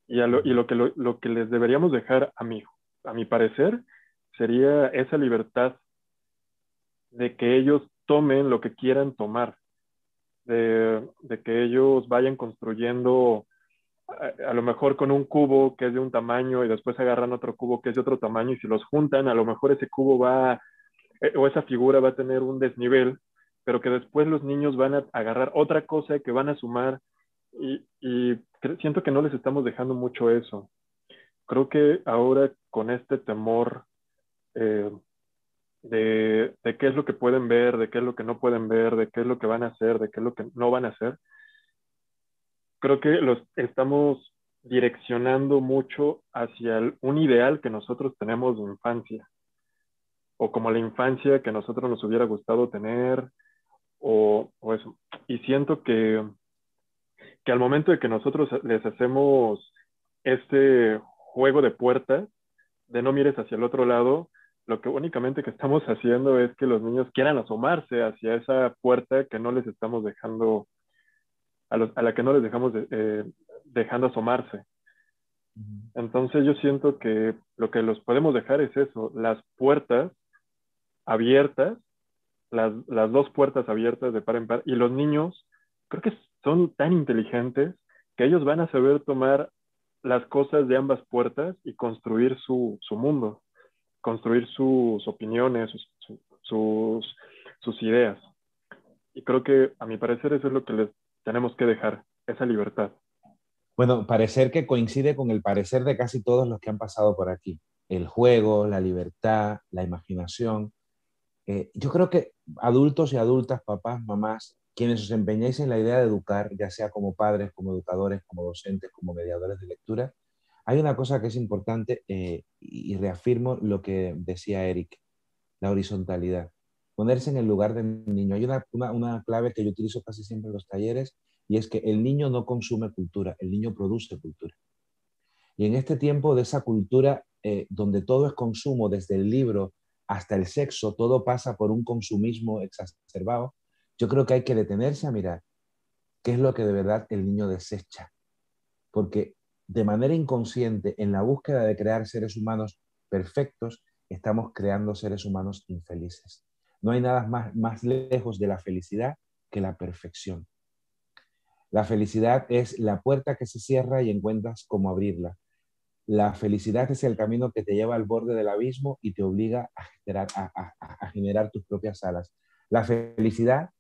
Y, lo, y lo, que, lo, que les deberíamos dejar a mi, a mi parecer sería esa libertad de que ellos tomen lo que quieran tomar, de, que ellos vayan construyendo a, a, lo mejor con un cubo que es de un tamaño y después agarran otro cubo que es de otro tamaño y si los juntan, a lo mejor ese cubo va, eh, o esa figura va a tener un desnivel pero que después los niños van a agarrar otra cosa que van a sumar y, siento que no les estamos dejando mucho eso. Creo que ahora con este temor eh, de, qué es lo que pueden ver, de qué es lo que no pueden ver, de qué es lo que van a hacer, de qué es lo que no van a hacer, creo que los estamos direccionando mucho hacia un ideal que nosotros tenemos de infancia, o como la infancia que nosotros nos hubiera gustado tener, o, eso. Y siento que, que al momento de que nosotros les hacemos este juego de puertas, de no mires hacia el otro lado, lo que únicamente que estamos haciendo es que los niños quieran asomarse hacia esa puerta que no les estamos dejando, a, a la que no les dejamos eh, dejando asomarse. Entonces yo siento que lo que los podemos dejar es eso, las puertas abiertas las, las dos puertas abiertas de par en par. Y los niños, creo que son tan inteligentes que ellos van a saber tomar las cosas de ambas puertas y construir su, su mundo, construir sus opiniones, sus, sus, ideas. Y creo que, a mi parecer, eso es lo que les tenemos que dejar, esa libertad. Bueno, parecer que coincide con el parecer de casi todos los que han pasado por aquí. El juego, la libertad, la imaginación. Eh, yo creo que adultos y adultas, papás, mamás, quienes os empeñéis en la idea de educar, ya sea como padres, como educadores, como docentes, como mediadores de lectura, hay una cosa que es importante eh, y reafirmo lo que decía Eric, la horizontalidad. Ponerse en el lugar del niño. Hay una, una, clave que yo utilizo casi siempre en los talleres y es que el niño no consume cultura, el niño produce cultura. Y en este tiempo de esa cultura eh, donde todo es consumo, desde el libro hasta el sexo, todo pasa por un consumismo exacerbado, yo creo que hay que detenerse a mirar qué es lo que de verdad el niño desecha. Porque de manera inconsciente, en la búsqueda de crear seres humanos perfectos, estamos creando seres humanos infelices. No hay nada más, más lejos de la felicidad que la perfección. La felicidad es la puerta que se cierra y encuentras cómo abrirla. La felicidad es el camino que te lleva al borde del abismo y te obliga a generar, a generar tus propias alas. La felicidad,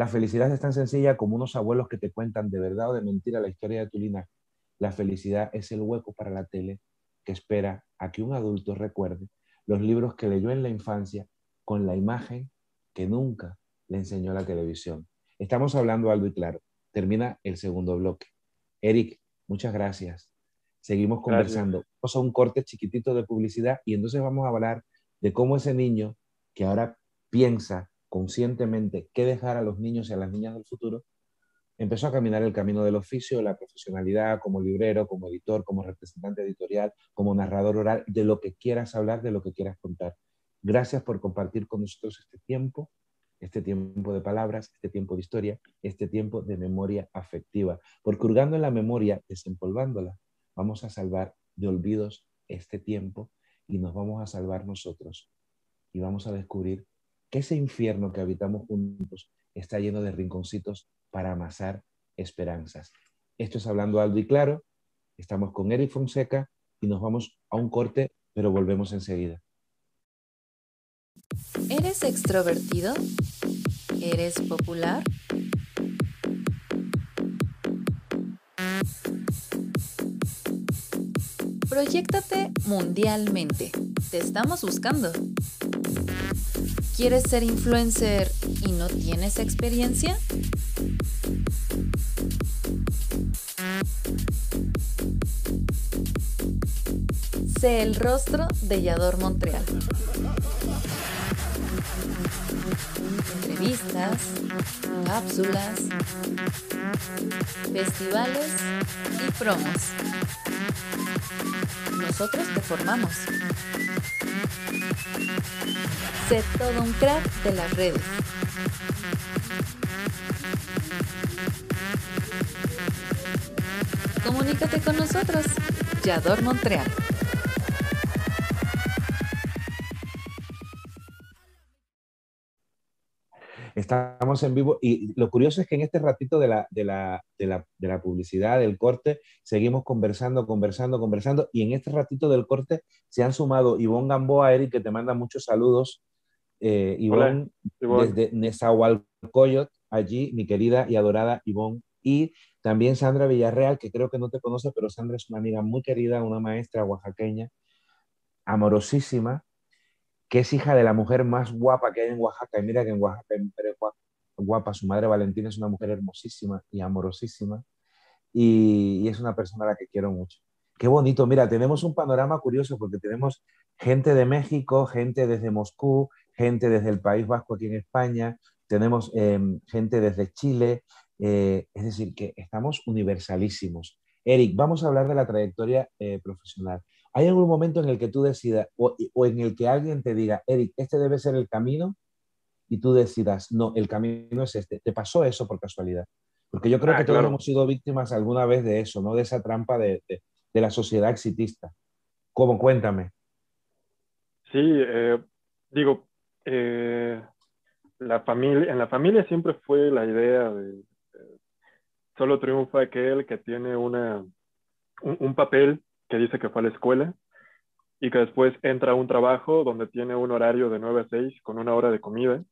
la felicidad es tan sencilla como unos abuelos que te cuentan de verdad o de mentira la historia de tu linaje. La felicidad es el hueco para la tele que espera a que un adulto recuerde los libros que leyó en la infancia con la imagen que nunca le enseñó la televisión. Estamos hablando algo y claro. Termina el segundo bloque. Eric, muchas gracias. Seguimos conversando. Vamos a un corte chiquitito de publicidad y entonces vamos a hablar de cómo ese niño que ahora piensa conscientemente qué dejar a los niños y a las niñas del futuro, empezó a caminar el camino del oficio, la profesionalidad como librero, como editor, como representante editorial, como narrador oral, de lo que quieras hablar, de lo que quieras contar. Gracias por compartir con nosotros este tiempo, este tiempo de palabras, este tiempo de historia, este tiempo de memoria afectiva. Porque hurgando en la memoria, desempolvándola, vamos a salvar de olvidos este tiempo y nos vamos a salvar nosotros. Y vamos a descubrir que ese infierno que habitamos juntos está lleno de rinconcitos para amasar esperanzas. Esto es Hablando Aldo y Claro. Estamos con Eric Fonseca y nos vamos a un corte, pero volvemos enseguida. ¿Eres extrovertido? ¿Eres popular? Proyéctate mundialmente. Te estamos buscando. ¿Quieres ser influencer y no tienes experiencia? Sé el rostro de Yador Montreal. Entrevistas, cápsulas, festivales y promos. Nosotros te formamos. Sé todo un crack de las redes. Comunícate con nosotros. Yador Montreal. Estamos en vivo. Y lo curioso es que en este ratito de la, de la, de la, de la publicidad, del corte, seguimos conversando, conversando, conversando. Y en este ratito del corte se han sumado Ivonne Gamboa, Eric, que te manda muchos saludos, eh, Ivonne, desde Nezahualcóyotl, allí, mi querida y adorada Ivonne, y también Sandra Villarreal, que creo que no te conoce, pero Sandra es una amiga muy querida, una maestra oaxaqueña, amorosísima, que es hija de la mujer más guapa que hay en Oaxaca. Y mira que en Oaxaca hay mujeres guapa. Su madre Valentina es una mujer hermosísima y amorosísima. Y, es una persona a la que quiero mucho. Qué bonito. Mira, tenemos un panorama curioso porque tenemos gente de México, gente desde Moscú, gente desde el País Vasco aquí en España, tenemos em, gente desde Chile. Eh, es decir, que estamos universalísimos. Eric, vamos a hablar de la trayectoria eh, profesional. ¿Hay algún momento en el que tú decidas o, en el que alguien te diga, Eric, este debe ser el camino y tú decidas, no, el camino es este? ¿Te pasó eso por casualidad? Porque yo creo ah, que todos hemos sido víctimas alguna vez de eso, ¿no? De esa trampa de, la sociedad exitista. ¿Cómo? Cuéntame. Sí, eh, digo, eh, la familia, en la familia siempre fue la idea de, solo triunfa aquel que tiene una, un papel que dice que fue a la escuela y que después entra a un trabajo donde tiene un horario de 9 a 6 con una hora de comida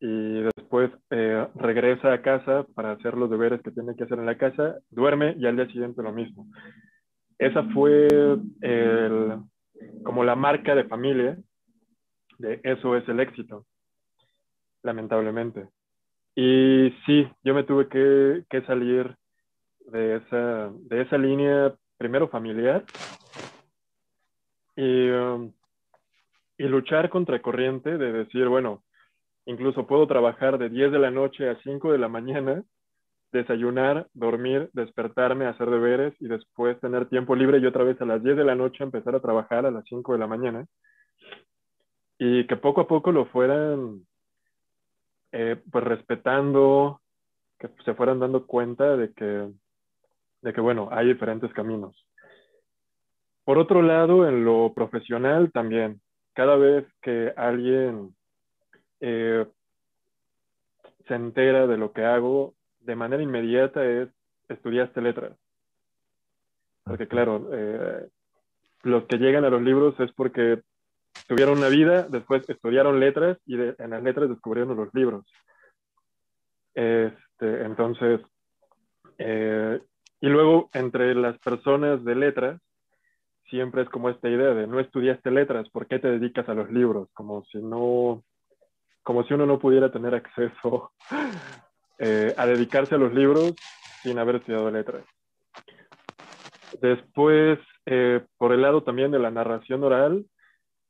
y después eh, regresa a casa para hacer los deberes que tiene que hacer en la casa, duerme y al día siguiente lo mismo. Esa fue el, como la marca de familia de eso es el éxito, lamentablemente. Y sí, yo me tuve que, que salir de esa, de esa línea primero familiar, y, um, y luchar contra corriente de decir, bueno, incluso puedo trabajar de 10 de la noche a 5 de la mañana, desayunar, dormir, despertarme, hacer deberes y después tener tiempo libre y otra vez a las 10 de la noche empezar a trabajar a las 5 de la mañana. Y que poco a poco lo fueran eh, pues respetando, que se fueran dando cuenta de que de que, bueno, hay diferentes caminos. Por otro lado, en lo profesional también, cada vez que alguien eh, se entera de lo que hago, de manera inmediata es, estudiaste letras. Porque claro, eh, los que llegan a los libros es porque tuvieron una vida, después estudiaron letras y en las letras descubrieron los libros. Este, entonces, eh, y luego entre las personas de letras, siempre es como esta idea de no estudiaste letras, ¿por qué te dedicas a los libros? Como si no, como si uno no pudiera tener acceso eh, a dedicarse a los libros sin haber estudiado letras. Después, eh, por el lado también de la narración oral,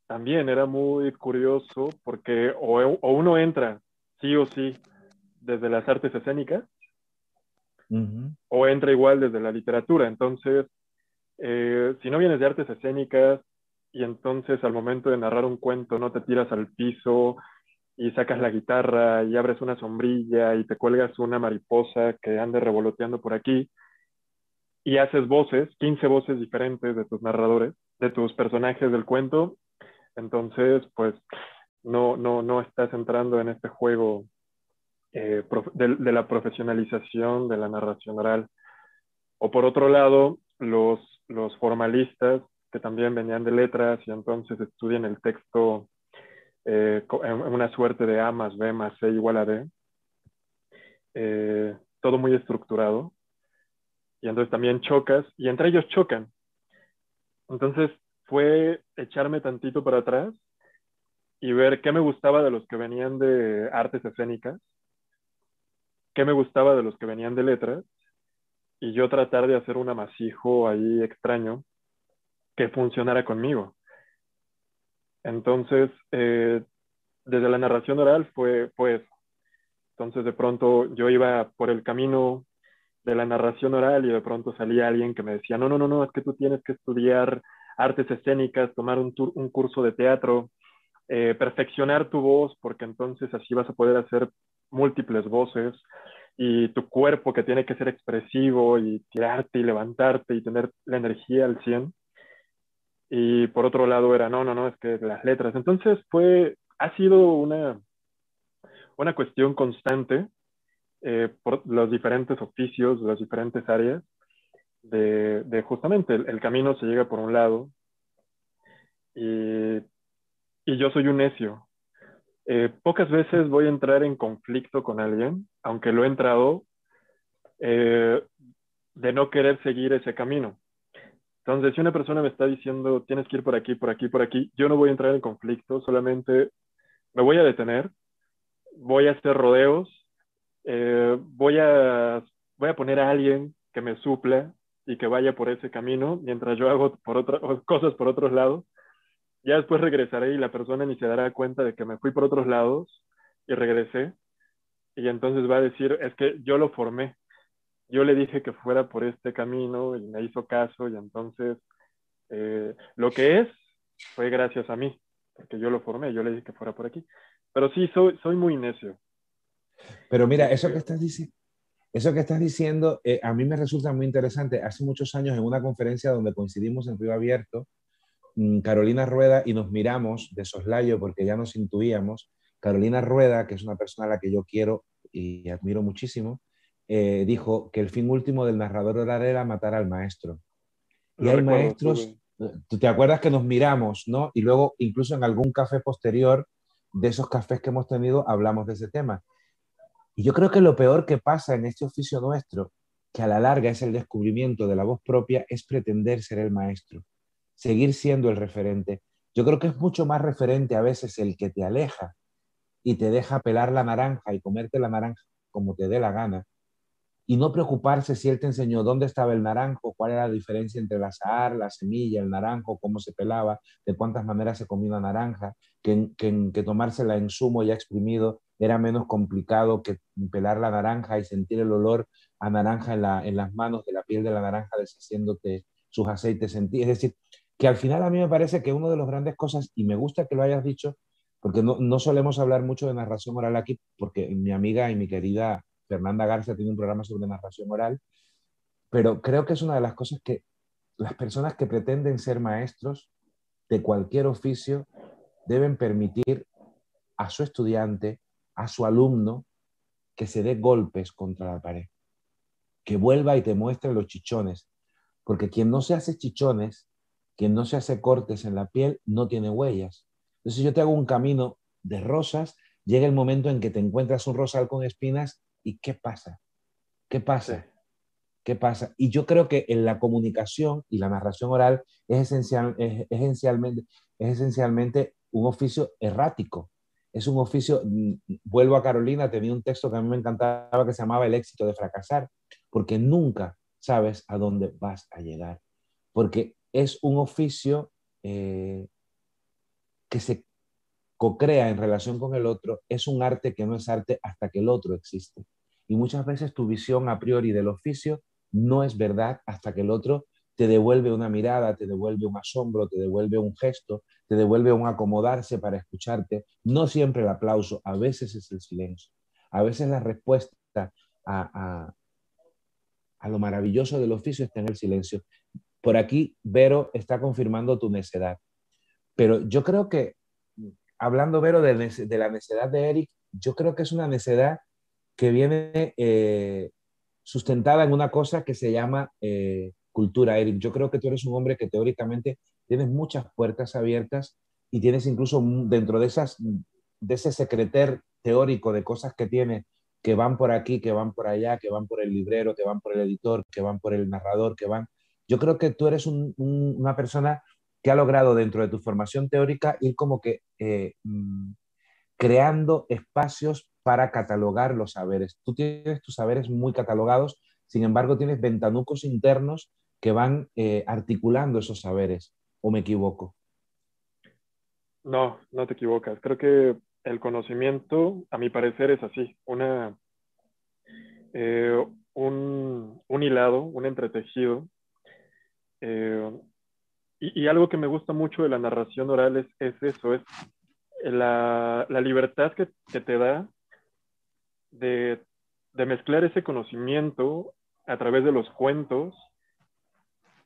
también era muy curioso porque o, uno entra sí o sí desde las artes escénicas o entra igual desde la literatura. Entonces, eh, si no vienes de artes escénicas y entonces al momento de narrar un cuento no te tiras al piso y sacas la guitarra y abres una sombrilla y te cuelgas una mariposa que ande revoloteando por aquí y haces voces, 15 voces diferentes de tus narradores, de tus personajes del cuento, entonces pues no, no, no estás entrando en este juego eh, de, la profesionalización de la narración oral. O por otro lado, los, los formalistas que también venían de letras y entonces estudian el texto eh, en una suerte de A más B más C igual a D. Eh, todo muy estructurado. Y entonces también chocas, y entre ellos chocan. Entonces fue echarme tantito para atrás y ver qué me gustaba de los que venían de artes escénicas, qué me gustaba de los que venían de letras, y yo tratar de hacer un amasijo ahí extraño que funcionara conmigo. Entonces, eh, desde la narración oral fue, pues, entonces de pronto yo iba por el camino de la narración oral y de pronto salía alguien que me decía, no, no, no, no, es que tú tienes que estudiar artes escénicas, tomar un, un curso de teatro, eh, perfeccionar tu voz, porque entonces así vas a poder hacer múltiples voces y tu cuerpo que tiene que ser expresivo y tirarte y levantarte y tener la energía al 100 y por otro lado era, no, no, no, es que las letras. Entonces fue, ha sido una, una cuestión constante eh, por los diferentes oficios, las diferentes áreas, de, de justamente el, camino se llega por un lado y, y yo soy un necio. Eh, pocas veces voy a entrar en conflicto con alguien, aunque lo he entrado, eh, de no querer seguir ese camino. Entonces, si una persona me está diciendo, tienes que ir por aquí, por aquí, por aquí, yo no voy a entrar en conflicto, solamente me voy a detener, voy a hacer rodeos, eh, voy, a, voy a poner a alguien que me suple y que vaya por ese camino, mientras yo hago por otra, cosas por otros lados. Ya después regresaré y la persona ni se dará cuenta de que me fui por otros lados y regresé. Y entonces va a decir, es que yo lo formé, yo le dije que fuera por este camino y me hizo caso y entonces eh, lo que es fue gracias a mí, porque yo lo formé, yo le dije que fuera por aquí. Pero sí, soy, soy muy necio. Pero mira, eso que estás diciendo, eso que estás diciendo eh, a mí me resulta muy interesante. Hace muchos años en una conferencia donde coincidimos en Río Abierto, Carolina Rueda y nos miramos de soslayo porque ya nos intuíamos. Carolina Rueda, que es una persona a la que yo quiero y admiro muchísimo, eh, dijo que el fin último del narrador oral era matar al maestro. Y hay maestros, tú te acuerdas que nos miramos, ¿no? Y luego, incluso en algún café posterior de esos cafés que hemos tenido, hablamos de ese tema. Y yo creo que lo peor que pasa en este oficio nuestro, que a la larga es el descubrimiento de la voz propia, es pretender ser el maestro, seguir siendo el referente. Yo creo que es mucho más referente a veces el que te aleja y te deja pelar la naranja y comerte la naranja como te dé la gana, y no preocuparse si él te enseñó dónde estaba el naranjo, cuál era la diferencia entre la azahar, la semilla, el naranjo, cómo se pelaba, de cuántas maneras se comía una naranja, que, tomársela en zumo ya exprimido era menos complicado que pelar la naranja y sentir el olor a naranja en, la, en las manos de la piel de la naranja deshaciéndote sus aceites. Es decir, que al final a mí me parece que una de las grandes cosas, y me gusta que lo hayas dicho, porque no, no solemos hablar mucho de narración oral aquí, porque mi amiga y mi querida Fernanda García tiene un programa sobre narración oral, pero creo que es una de las cosas que las personas que pretenden ser maestros de cualquier oficio deben permitir a su estudiante, a su alumno, que se dé golpes contra la pared, que vuelva y te muestre los chichones, porque quien no se hace chichones quien no se hace cortes en la piel no tiene huellas. Entonces yo te hago un camino de rosas, llega el momento en que te encuentras un rosal con espinas y ¿qué pasa? ¿Qué pasa? ¿Qué pasa? Y yo creo que en la comunicación y la narración oral es, esencial, es, esencialmente, es esencialmente un oficio errático. Es un oficio, mm, vuelvo a Carolina, tenía un texto que a mí me encantaba que se llamaba El éxito de fracasar, porque nunca sabes a dónde vas a llegar, porque es un oficio eh, que se co-crea en relación con el otro, es un arte que no es arte hasta que el otro existe. Y muchas veces tu visión a priori del oficio no es verdad hasta que el otro te devuelve una mirada, te devuelve un asombro, te devuelve un gesto, te devuelve un acomodarse para escucharte. No siempre el aplauso, a veces es el silencio. A veces la respuesta a, a lo maravilloso del oficio está en el silencio. Por aquí, Vero está confirmando tu necedad. Pero yo creo que, hablando, Vero, de, la necedad de Eric, yo creo que es una necedad que viene eh, sustentada en una cosa que se llama eh, cultura, Eric. Yo creo que tú eres un hombre que teóricamente tienes muchas puertas abiertas y tienes incluso dentro de, de ese secreter teórico de cosas que tienes que van por aquí, que van por allá, que van por el librero, que van por el editor, que van por el narrador, que van... Yo creo que tú eres una persona que ha logrado dentro de tu formación teórica ir como que eh, mm, creando espacios para catalogar los saberes. Tú tienes tus saberes muy catalogados, sin embargo tienes ventanucos internos que van eh, articulando esos saberes, ¿o me equivoco? No, no te equivocas. Creo que el conocimiento, a mi parecer, es así, una, eh, un, un, hilado, un entretejido. Eh, y, algo que me gusta mucho de la narración oral es, es eso, es la, la libertad que, que, te da de, de mezclar ese conocimiento a través de los cuentos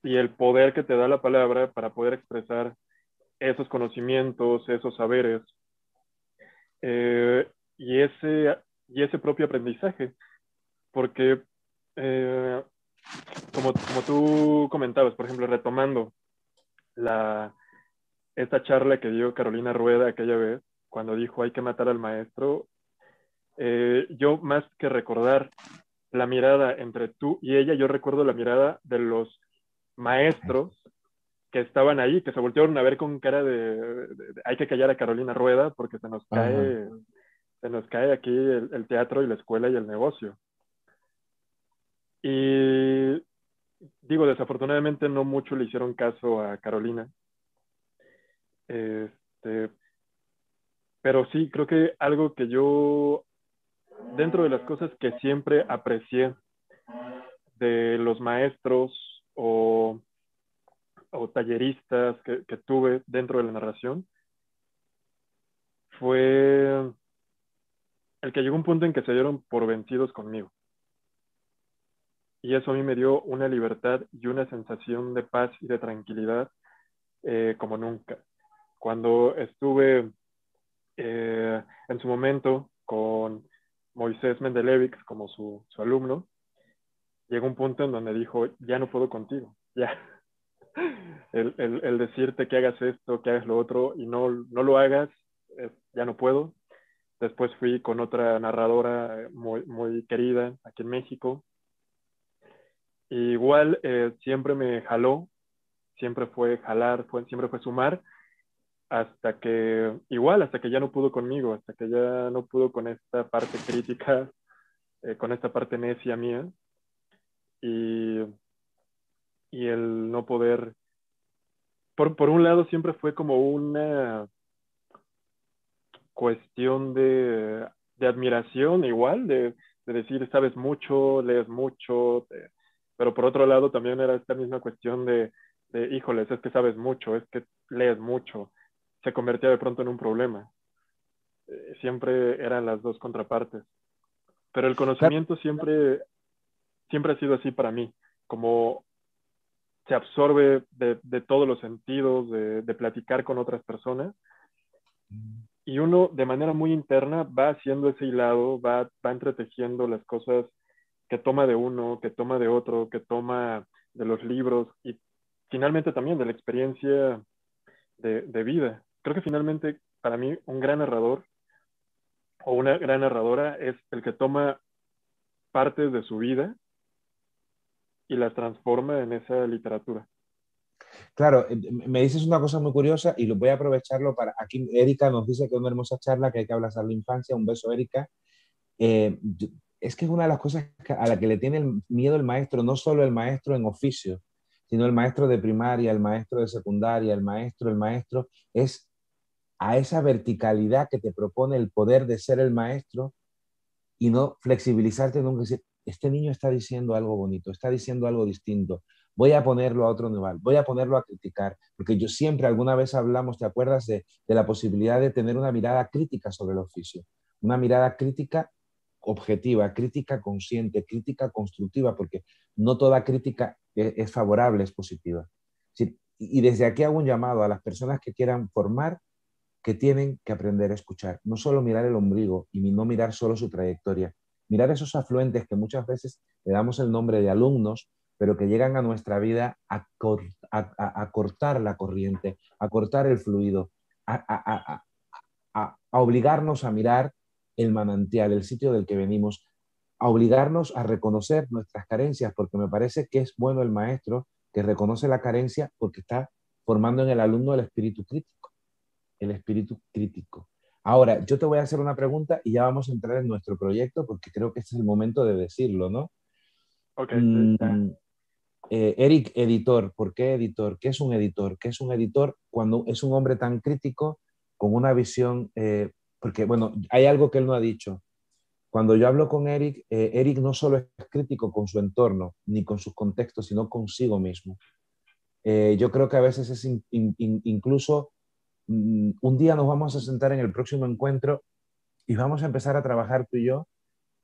y el poder que te da la palabra para poder expresar esos conocimientos, esos saberes eh, y, ese, y ese propio aprendizaje. Porque, eh, como, como tú comentabas, por ejemplo, retomando la, esta charla que dio Carolina Rueda aquella vez, cuando dijo hay que matar al maestro, eh, yo más que recordar la mirada entre tú y ella, yo recuerdo la mirada de los maestros que estaban ahí, que se voltearon a ver con cara de, hay que callar a Carolina Rueda porque se nos cae, se nos cae aquí el, teatro y la escuela y el negocio. Y digo, desafortunadamente no mucho le hicieron caso a Carolina. Este, pero sí, creo que algo que yo, dentro de las cosas que siempre aprecié de los maestros o o talleristas que, tuve dentro de la narración fue el que llegó un punto en que se dieron por vencidos conmigo. Y eso a mí me dio una libertad y una sensación de paz y de tranquilidad eh, como nunca. Cuando estuve eh, en su momento con Moisés Mendelevix como su, su alumno, llegó un punto en donde dijo, ya no puedo contigo, ya, el, el, decirte que hagas esto, que hagas lo otro y no, no lo hagas, ya no puedo. Después fui con otra narradora muy, muy querida aquí en México. Igual eh, siempre me jaló, siempre fue jalar, fue, siempre fue sumar, hasta que, igual, hasta que ya no pudo conmigo, hasta que ya no pudo con esta parte crítica, eh, con esta parte necia mía. Y y el no poder, por, por un lado siempre fue como una cuestión de, de admiración igual, de, de, decir, sabes mucho, lees mucho, pero por otro lado también era esta misma cuestión de, de, híjoles, es que sabes mucho, es que lees mucho, se convertía de pronto en un problema. Eh, siempre eran las dos contrapartes. Pero el conocimiento siempre, siempre ha sido así para mí, como se absorbe de, todos los sentidos, de, platicar con otras personas. Y uno de manera muy interna va haciendo ese hilado, va, va entretejiendo las cosas que toma de uno, que toma de otro, que toma de los libros y finalmente también de la experiencia de, vida. Creo que finalmente para mí un gran narrador o una gran narradora es el que toma partes de su vida y las transforma en esa literatura. Claro, eh, me dices una cosa muy curiosa y lo voy a aprovecharlo para. Aquí Erika nos dice que es una hermosa charla, que hay que de la infancia. Un beso, Erika. Eh, es que es una de las cosas a la que le tiene miedo el maestro, no solo el maestro en oficio, sino el maestro de primaria, el maestro de secundaria, el maestro, el maestro, es a esa verticalidad que te propone el poder de ser el maestro y no flexibilizarte nunca decir, este niño está diciendo algo bonito, está diciendo algo distinto, voy a ponerlo a otro nivel, voy a ponerlo a criticar, porque yo siempre alguna vez hablamos, ¿te acuerdas de la posibilidad de tener una mirada crítica sobre el oficio? Una mirada crítica objetiva, crítica consciente, crítica constructiva, porque no toda crítica e, es, favorable, es positiva. Y desde aquí hago un llamado a las personas que quieran formar que tienen que aprender a escuchar, no solo mirar el ombligo y no mirar solo su trayectoria, mirar esos afluentes que muchas veces le damos el nombre de alumnos, pero que llegan a nuestra vida a, cortar la corriente, a cortar el fluido, a, obligarnos a mirar el manantial, el sitio del que venimos, a obligarnos a reconocer nuestras carencias, porque me parece que es bueno el maestro que reconoce la carencia porque está formando en el alumno el espíritu crítico, el espíritu crítico. Ahora, yo te voy a hacer una pregunta y ya vamos a entrar en nuestro proyecto porque creo que este es el momento de decirlo, ¿no? Ok. Mm, eh, Eric, editor, ¿por qué editor? ¿Qué es un editor? ¿Qué es un editor cuando es un hombre tan crítico con una visión eh, porque, bueno, hay algo que él no ha dicho. Cuando yo hablo con Eric, eh, Eric no solo es crítico con su entorno, ni con sus contextos, sino consigo mismo. Eh, yo creo que a veces es incluso, mm, un día nos vamos a sentar en el próximo encuentro y vamos a empezar a trabajar tú y yo,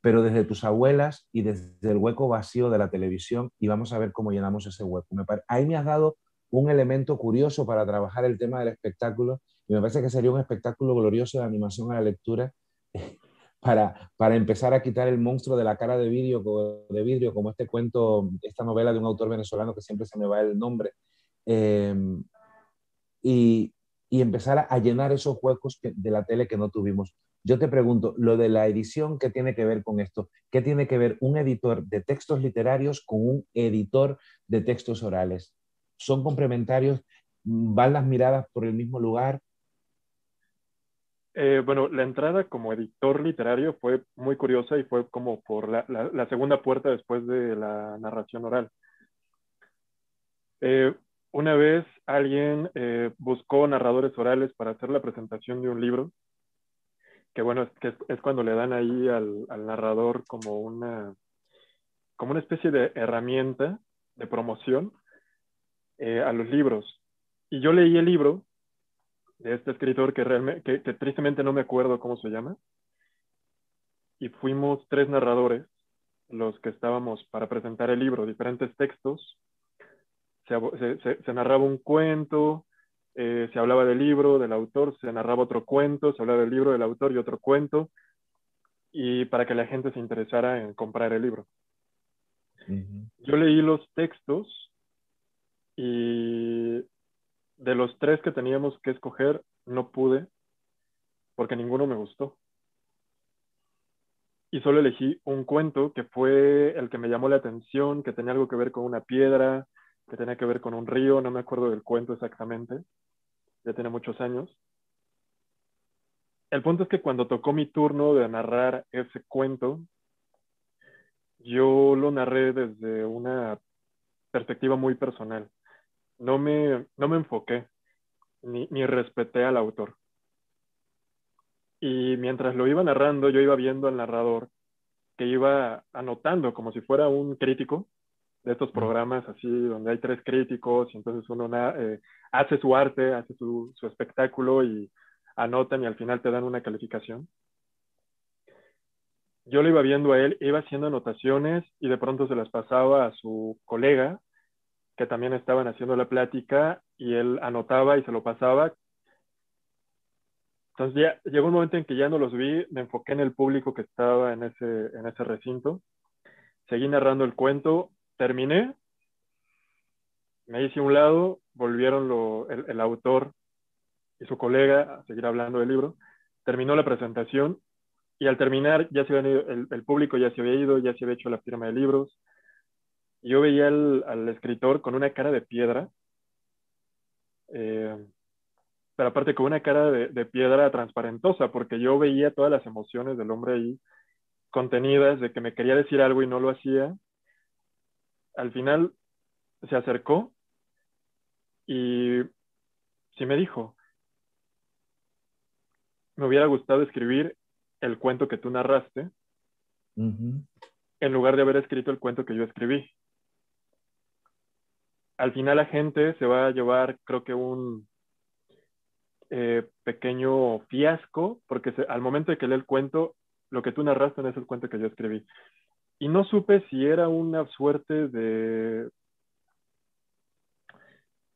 pero desde tus abuelas y desde el hueco vacío de la televisión y vamos a ver cómo llenamos ese hueco. ahí me has dado un elemento curioso para trabajar el tema del espectáculo y me parece que sería un espectáculo glorioso de animación a la lectura para, para empezar a quitar el monstruo de la cara de vidrio, de vidrio, como este cuento, esta novela de un autor venezolano que siempre se me va el nombre, em, y, y, empezar a, llenar esos huecos de la tele que no tuvimos. Yo te pregunto, lo de la edición, ¿qué tiene que ver con esto? ¿Qué tiene que ver un editor de textos literarios con un editor de textos orales? ¿Son complementarios? ¿Van las miradas por el mismo lugar? Eh, bueno, la entrada como editor literario fue muy curiosa y fue como por la, segunda puerta después de la narración oral. Eh, una vez alguien eh, buscó narradores orales para hacer la presentación de un libro, que bueno, es, que es, cuando le dan ahí al, narrador como una, como una especie de herramienta de promoción a los libros. Y yo leí el libro de este escritor que, realmente, que, tristemente no me acuerdo cómo se llama. Y fuimos tres narradores los que estábamos para presentar el libro, diferentes textos. Se, narraba un cuento, eh, se hablaba del libro, del autor, se narraba otro cuento, se hablaba del libro, del autor y otro cuento, y para que la gente se interesara en comprar el libro. Yo leí los textos y de los tres que teníamos que escoger, no pude porque ninguno me gustó. Y solo elegí un cuento que fue el que me llamó la atención, que tenía algo que ver con una piedra, que tenía que ver con un río, no me acuerdo del cuento exactamente, ya tiene muchos años. El punto es que cuando tocó mi turno de narrar ese cuento, yo lo narré desde una perspectiva muy personal no me, no me enfoqué ni, ni respeté al autor. Y mientras lo iba narrando, yo iba viendo al narrador que iba anotando como si fuera un crítico de estos programas así donde hay tres críticos y entonces uno eh, hace su arte, hace su, su, espectáculo y anotan y al final te dan una calificación. Yo lo iba viendo a él, iba haciendo anotaciones y de pronto se las pasaba a su colega que también estaban haciendo la plática y él anotaba y se lo pasaba. Entonces ya llegó un momento en que ya no los vi, me enfoqué en el público que estaba en ese, en ese recinto, seguí narrando el cuento, terminé me hice un lado, volvieron lo, el, el autor y su colega a seguir hablando del libro, terminó la presentación y al terminar ya se habían ido- el, el público ya se había ido, ya se había hecho la firma de libros. Yo veía al, al escritor con una cara de piedra, eh, pero aparte con una cara de, de piedra transparentosa, porque yo veía todas las emociones del hombre ahí contenidas, de que me quería decir algo y no lo hacía. Al final se acercó y sí me dijo, me hubiera gustado escribir el cuento que tú narraste en lugar de haber escrito el cuento que yo escribí. Al final la gente se va a llevar, creo que un eh, pequeño fiasco, porque al momento de que lee el cuento, lo que tú narraste no es el cuento que yo escribí. Y no supe si era una suerte de,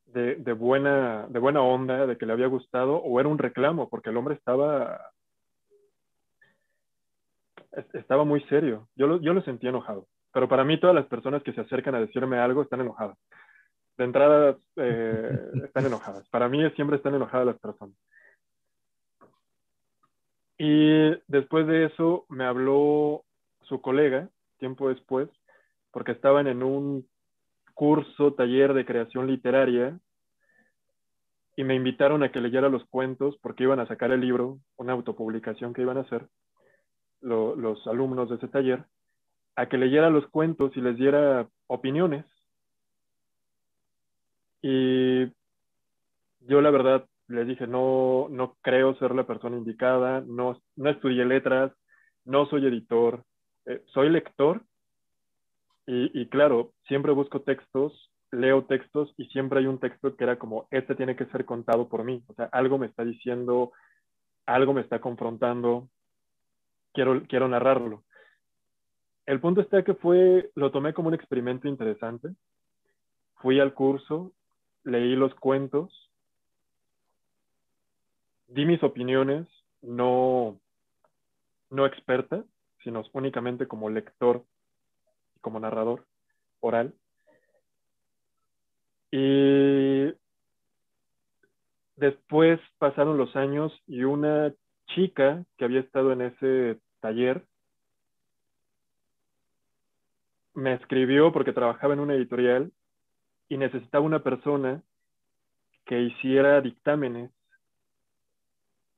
de, de buena, de buena onda, de que le había gustado, o era un reclamo, porque el hombre estaba es- estaba muy serio. Yo lo, yo lo sentí enojado. Pero para mí todas las personas que se acercan a decirme algo están enojadas. De entrada eh, están enojadas. Para mí siempre están enojadas las personas. Y después de eso me habló su colega, tiempo después, porque estaban en un curso, taller de creación literaria, y me invitaron a que leyera los cuentos porque iban a sacar el libro, una autopublicación que iban a hacer lo- los alumnos de ese taller, a que leyera los cuentos y les diera opiniones. Y yo la verdad les dije, no, no creo ser la persona indicada, no, no estudié letras, no soy editor, eh, soy lector y, y claro, siempre busco textos, leo textos y siempre hay un texto que era como, este tiene que ser contado por mí, o sea, algo me está diciendo, algo me está confrontando, quiero, quiero narrarlo. El punto está que fue, lo tomé como un experimento interesante. Fui al curso, leí los cuentos, di mis opiniones, no, no expertas, sino únicamente como lector como narrador oral. Y después pasaron los años y una chica que había estado en ese taller me escribió porque trabajaba en una editorial y necesitaba una persona que hiciera dictámenes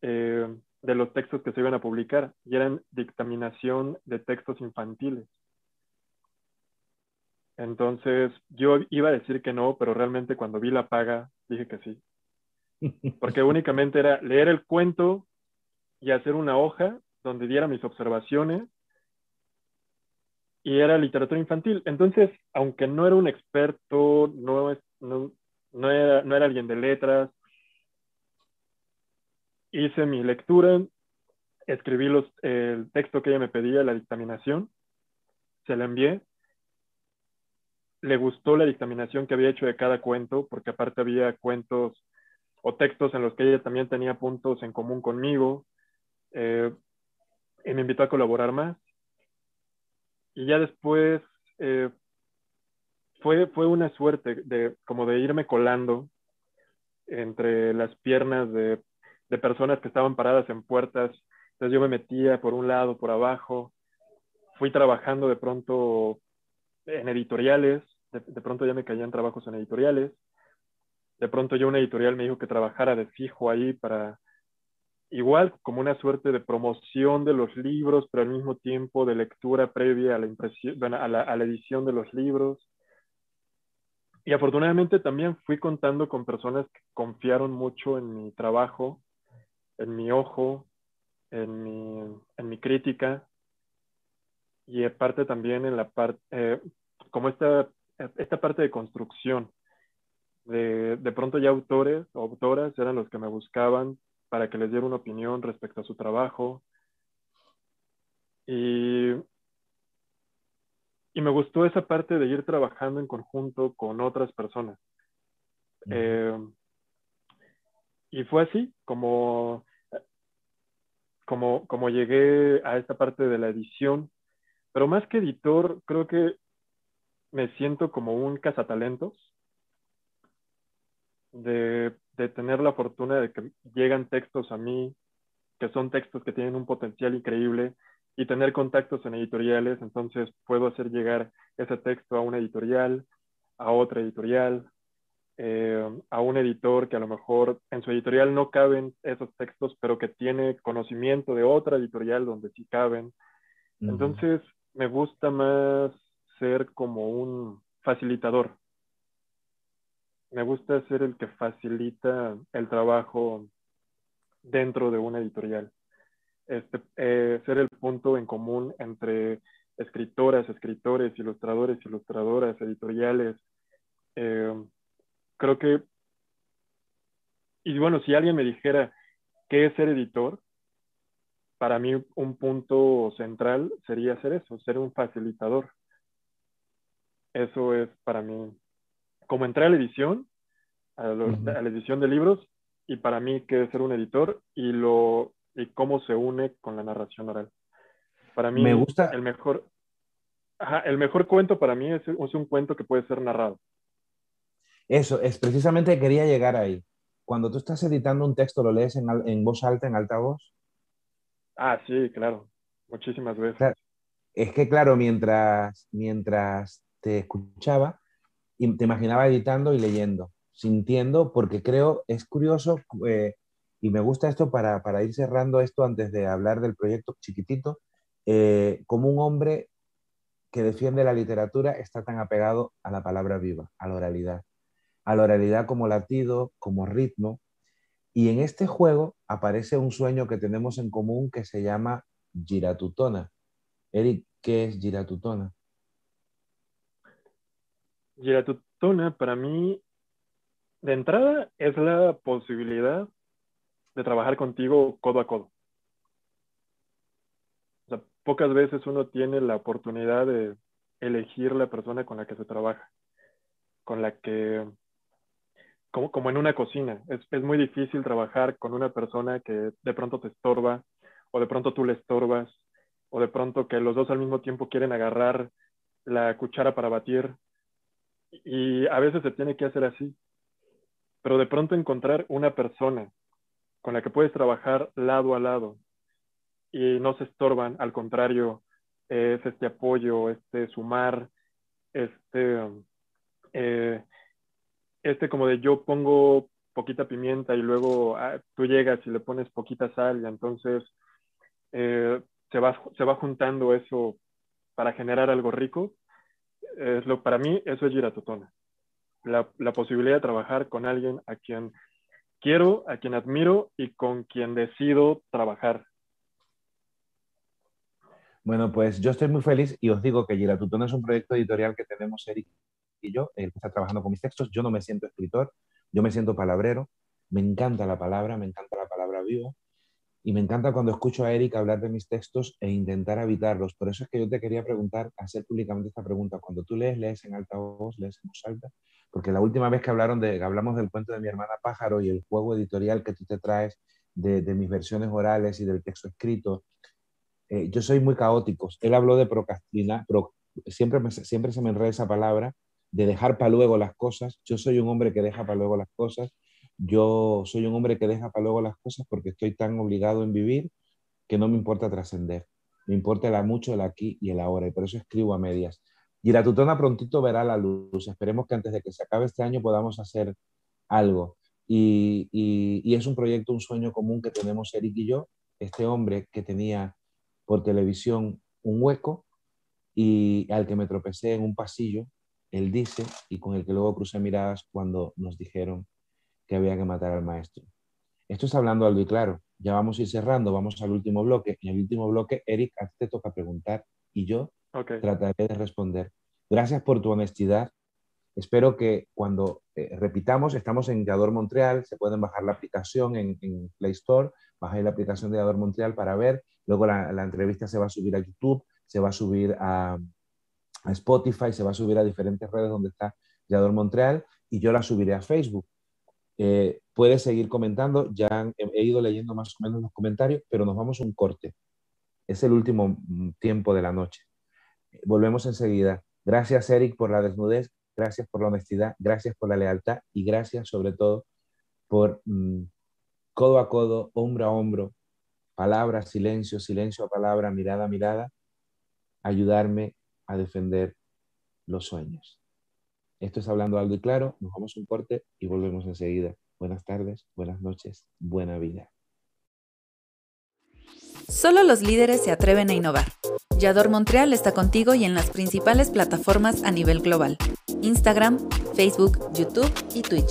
eh, de los textos que se iban a publicar y eran dictaminación de textos infantiles. Entonces yo iba a decir que no, pero realmente cuando vi la paga dije que sí. Porque únicamente era leer el cuento y hacer una hoja donde diera mis observaciones y era literatura infantil. Entonces, aunque no era un experto, no, no, no, era, no era alguien de letras, hice mi lectura, escribí los, el texto que ella me pedía, la dictaminación, se la envié. Le gustó la dictaminación que había hecho de cada cuento, porque aparte había cuentos o textos en los que ella también tenía puntos en común conmigo. Eh, y me invitó a colaborar más. Y ya después eh, fue, fue una suerte de como de irme colando entre las piernas de, de personas que estaban paradas en puertas. Entonces yo me metía por un lado, por abajo. Fui trabajando de pronto en editoriales. De, de pronto ya me caían trabajos en editoriales. De pronto ya una editorial me dijo que trabajara de fijo ahí para, igual como una suerte de promoción de los libros, pero al mismo tiempo de lectura previa a la, impresión, a la, a la edición de los libros. Y afortunadamente también fui contando con personas que confiaron mucho en mi trabajo, en mi ojo, en mi, en mi crítica y aparte también en la parte, eh, como esta, esta parte de construcción. De, de pronto ya autores o autoras eran los que me buscaban para que les diera una opinión respecto a su trabajo. Y, y me gustó esa parte de ir trabajando en conjunto con otras personas. Uh -huh. eh, y fue así como, como, como llegué a esta parte de la edición. Pero más que editor, creo que me siento como un cazatalentos. De, de tener la fortuna de que llegan textos a mí, que son textos que tienen un potencial increíble, y tener contactos en editoriales, entonces puedo hacer llegar ese texto a una editorial, a otra editorial, eh, a un editor que a lo mejor en su editorial no caben esos textos, pero que tiene conocimiento de otra editorial donde sí caben. Entonces, me gusta más ser como un facilitador. Me gusta ser el que facilita el trabajo dentro de una editorial. Este, eh, ser el punto en común entre escritoras, escritores, ilustradores, ilustradoras, editoriales. Eh, creo que, y bueno, si alguien me dijera qué es ser editor, para mí un punto central sería ser eso, ser un facilitador. Eso es para mí, como entrar a la edición, a, a la edición de libros, y para mí que es ser un editor y lo y cómo se une con la narración oral. Para mí, me gusta el mejor, el mejor cuento para mí es, un cuento que puede ser narrado. Eso, es precisamente quería llegar ahí. Cuando tú estás editando un texto, ¿lo lees en, en voz alta, en alta voz? Ah, sí, claro. Muchísimas veces. Es que, claro, mientras, mientras te escuchaba, te imaginaba editando y leyendo, sintiendo, porque creo, es curioso, eh, y me gusta esto para, para, ir cerrando esto antes de hablar del proyecto chiquitito, eh, como un hombre que defiende la literatura está tan apegado a la palabra viva, a la oralidad, a la oralidad como latido, como ritmo. Y en este juego aparece un sueño que tenemos en común que se llama giratutona. Eric, ¿qué es giratutona? Giratutona para mí, de entrada, es la posibilidad de trabajar contigo codo a codo. Pocas veces uno tiene la oportunidad de elegir la persona con la que se trabaja, con la que, como, como en una cocina, es, es muy difícil trabajar con una persona que de pronto te estorba, o de pronto tú le estorbas, o de pronto que los dos al mismo tiempo quieren agarrar la cuchara para batir, y a veces se tiene que hacer así. Pero de pronto encontrar una persona con la que puedes trabajar lado a lado y no se estorban, al contrario, es este apoyo, este sumar, este, eh, este como de yo pongo poquita pimienta y luego ah, tú llegas y le pones poquita sal y entonces eh, se, va, se va juntando eso para generar algo rico. Es lo, para mí eso es giratotona. La, la posibilidad de trabajar con alguien a quien quiero, a quien admiro y con quien decido trabajar. Bueno, pues yo estoy muy feliz y os digo que Giratutón es un proyecto editorial que tenemos Eric y yo, él está trabajando con mis textos. Yo no me siento escritor, yo me siento palabrero. Me encanta la palabra, me encanta la palabra viva. Y me encanta cuando escucho a Eric hablar de mis textos e intentar habitarlos. Por eso es que yo te quería preguntar, hacer públicamente esta pregunta. Cuando tú lees, lees en alta voz, lees en voz alta. Porque la última vez que, hablaron de, hablamos del cuento de mi hermana Pájaro y el juego editorial que tú te traes de, mis versiones orales y del texto escrito, eh, yo soy muy caótico. Él habló de procrastinar, siempre, me, siempre se me enreda esa palabra, de dejar para luego las cosas. Yo soy un hombre que deja para luego las cosas yo soy un hombre que deja para luego las cosas porque estoy tan obligado en vivir que no me importa trascender. Me importa la mucho el aquí y el ahora y por eso escribo a medias. Y la tutona prontito verá la luz. Esperemos que antes de que se acabe este año podamos hacer algo. Y, y, es un proyecto, un sueño común que tenemos Eric y yo. Este hombre que tenía por televisión un hueco y al que me tropecé en un pasillo, él dice, y con el que luego crucé miradas cuando nos dijeron que había que matar al maestro. Esto está hablando algo y claro. Ya vamos a ir cerrando, vamos al último bloque. En el último bloque, Eric, a ti te toca preguntar y yo trataré de responder. Gracias por tu honestidad. Espero que cuando eh, repitamos, estamos en Yador Montreal, se pueden bajar la aplicación en, Play Store, bajar la aplicación de Yador Montreal para ver. Luego la, entrevista se va a subir a YouTube, se va a subir a, a Spotify, se va a subir a diferentes redes donde está Yador Montreal y yo la subiré a Facebook. Eh, puedes seguir comentando, ya he ido leyendo más o menos los comentarios, pero nos vamos a un corte. Es el último mm, tiempo de la noche. Volvemos enseguida. Gracias, Eric, por la desnudez. gracias por la honestidad, gracias por la lealtad y gracias sobre todo por mm, codo a codo, hombro a hombro, palabra, silencio, silencio a palabra, mirada a mirada, ayudarme a defender los sueños. Esto es Hablando Algo y Claro, nos vamos un corte y volvemos enseguida. Buenas tardes, buenas noches, buena vida. Solo los líderes se atreven a innovar. Yador Montreal está contigo y en las principales plataformas a nivel global. Instagram, Facebook, YouTube y Twitch.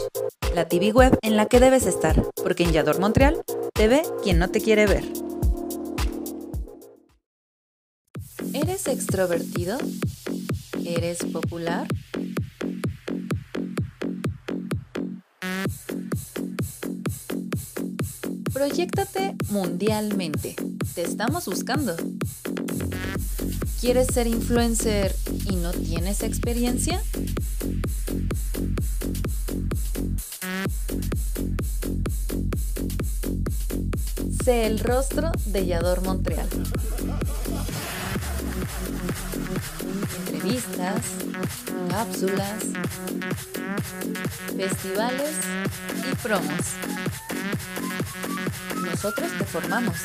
La TV web en la que debes estar, porque en Yador Montreal te ve quien no te quiere ver. ¿Eres extrovertido? ¿Eres popular? Proyéctate mundialmente. Te estamos buscando. ¿Quieres ser influencer y no tienes experiencia? Sé el rostro de Yador Montreal. Entrevistas, cápsulas, festivales y promos. Nosotros te formamos.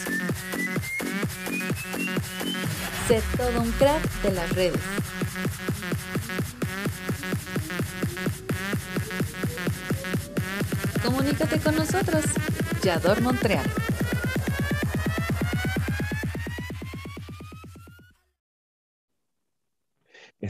Sé todo un crack de las redes. Comunícate con nosotros. Yador Montreal.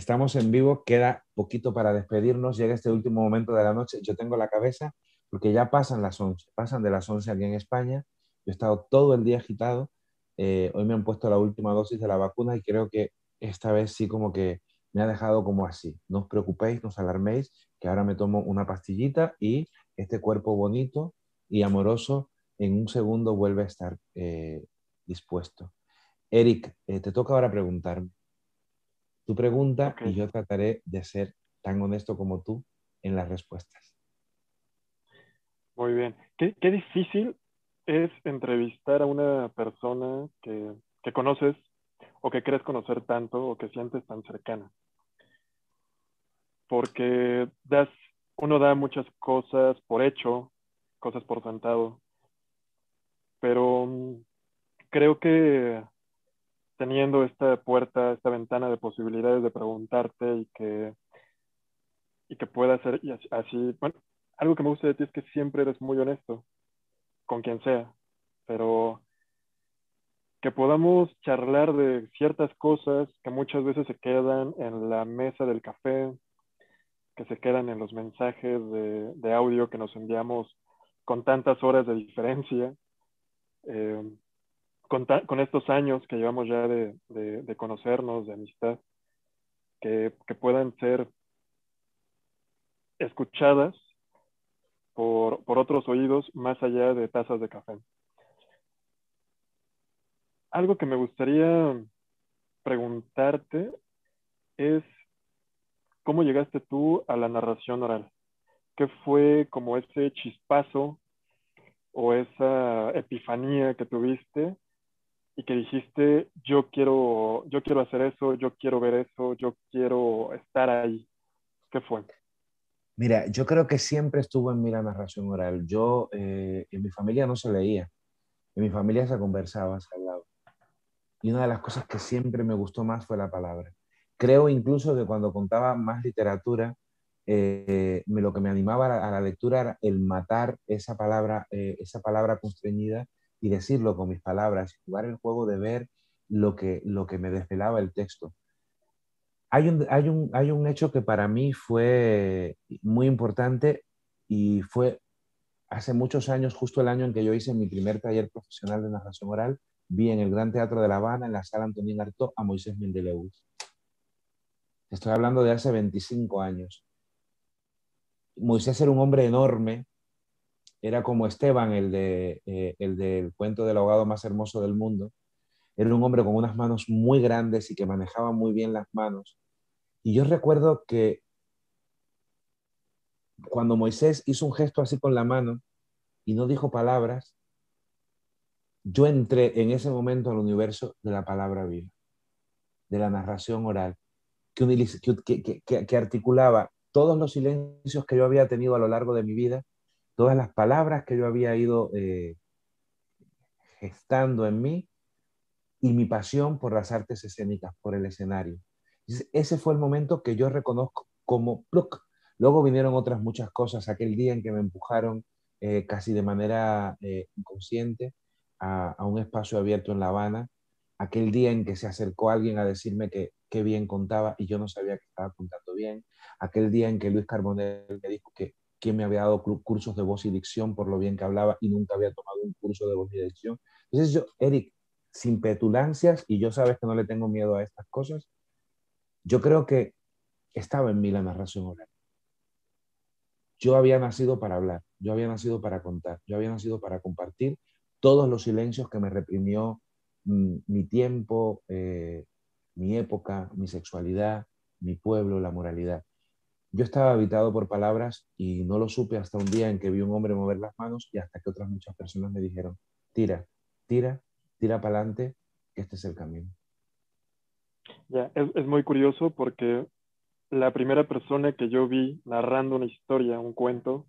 Estamos en vivo, queda poquito para despedirnos, llega este último momento de la noche, yo tengo la cabeza porque ya pasan las 11, pasan de las 11 aquí en España, yo he estado todo el día agitado, eh, hoy me han puesto la última dosis de la vacuna y creo que esta vez sí como que me ha dejado como así, no os preocupéis, no os alarméis, que ahora me tomo una pastillita y este cuerpo bonito y amoroso en un segundo vuelve a estar eh, dispuesto. Eric, eh, te toca ahora preguntarme. Tu pregunta y yo trataré de ser tan honesto como tú en las respuestas. Muy bien. Qué, qué difícil es entrevistar a una persona que, que, conoces o que crees conocer tanto o que sientes tan cercana. Porque das, uno da muchas cosas por hecho, cosas por sentado, pero mm, creo que teniendo esta puerta, esta ventana de posibilidades de preguntarte y que, y que pueda ser así, bueno, algo que me gusta de ti es que siempre eres muy honesto con quien sea, pero que podamos charlar de ciertas cosas que muchas veces se quedan en la mesa del café, que se quedan en los mensajes de, de audio que nos enviamos con tantas horas de diferencia. Eh, con, estos años que llevamos ya de, de, de conocernos, de amistad, que, que, puedan ser escuchadas por, por otros oídos más allá de tazas de café. Algo que me gustaría preguntarte es cómo llegaste tú a la narración oral. ¿Qué fue como ese chispazo o esa epifanía que tuviste y que dijiste, yo quiero, yo quiero hacer eso, yo quiero ver eso, yo quiero estar ahí? ¿Qué fue? Mira, yo creo que siempre estuvo en mí la narración oral. Yo, eh, en mi familia no se leía, en mi familia se conversaba, se hablaba. Y una de las cosas que siempre me gustó más fue la palabra. Creo incluso que cuando contaba más literatura, eh, me, lo que me animaba a la, a la, lectura era el matar esa palabra, eh, esa palabra constreñida y decirlo con mis palabras, jugar el juego de ver lo que, lo que me desvelaba el texto. Hay un, hay, un, hay un hecho que para mí fue muy importante y fue hace muchos años, justo el año en que yo hice mi primer taller profesional de narración oral, vi en el Gran Teatro de La Habana, en la sala Antonín Artaud, a Moisés Mendeleuis. Estoy hablando de hace 25 años. Moisés era un hombre enorme, era como Esteban, el, de, eh, el del cuento del ahogado más hermoso del mundo. Era un hombre con unas manos muy grandes y que manejaba muy bien las manos. Y yo recuerdo que cuando Moisés hizo un gesto así con la mano y no dijo palabras, yo entré en ese momento al universo de la palabra viva, de la narración oral, que, que, que, que articulaba todos los silencios que yo había tenido a lo largo de mi vida, todas las palabras que yo había ido eh, gestando en mí y mi pasión por las artes escénicas, por el escenario. Ese fue el momento que yo reconozco como pluk. Luego vinieron otras muchas cosas, aquel día en que me empujaron eh, casi de manera eh, inconsciente a, un espacio abierto en La Habana, aquel día en que se acercó alguien a decirme que qué bien contaba y yo no sabía que estaba contando bien, aquel día en que Luis Carbonell me dijo que quién me había dado cursos de voz y dicción por lo bien que hablaba y nunca había tomado un curso de voz y dicción. Entonces yo, Eric, sin petulancias, y yo sabes que no le tengo miedo a estas cosas, yo creo que estaba en mí la narración oral. Yo había nacido para hablar, yo había nacido para contar, yo había nacido para compartir todos los silencios que me reprimió mm, mi tiempo, eh, mi época, mi sexualidad, mi pueblo, la moralidad. Yo estaba habitado por palabras y no lo supe hasta un día en que vi un hombre mover las manos y hasta que otras muchas personas me dijeron, tira, tira, tira para adelante, que este es el camino. Ya, es, es muy curioso porque la primera persona que yo vi narrando una historia, un cuento,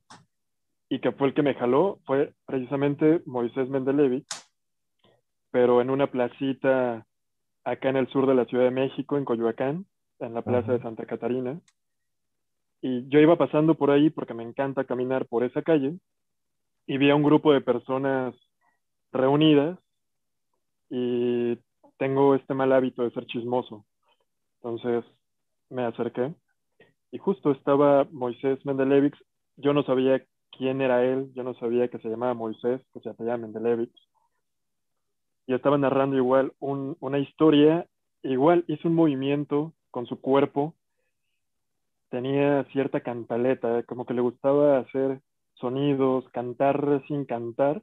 y que fue el que me jaló, fue precisamente Moisés Mendelevich, pero en una placita acá en el sur de la Ciudad de México, en Coyoacán, en la Plaza de Santa Catarina. Y yo iba pasando por ahí porque me encanta caminar por esa calle y vi a un grupo de personas reunidas y tengo este mal hábito de ser chismoso. Entonces me acerqué y justo estaba Moisés Mendelevich. Yo no sabía quién era él, yo no sabía que se llamaba Moisés, que se llamaba Mendelevich. Y estaba narrando igual una historia, igual hizo un movimiento con su cuerpo, tenía cierta cantaleta, como que le gustaba hacer sonidos, cantar sin cantar,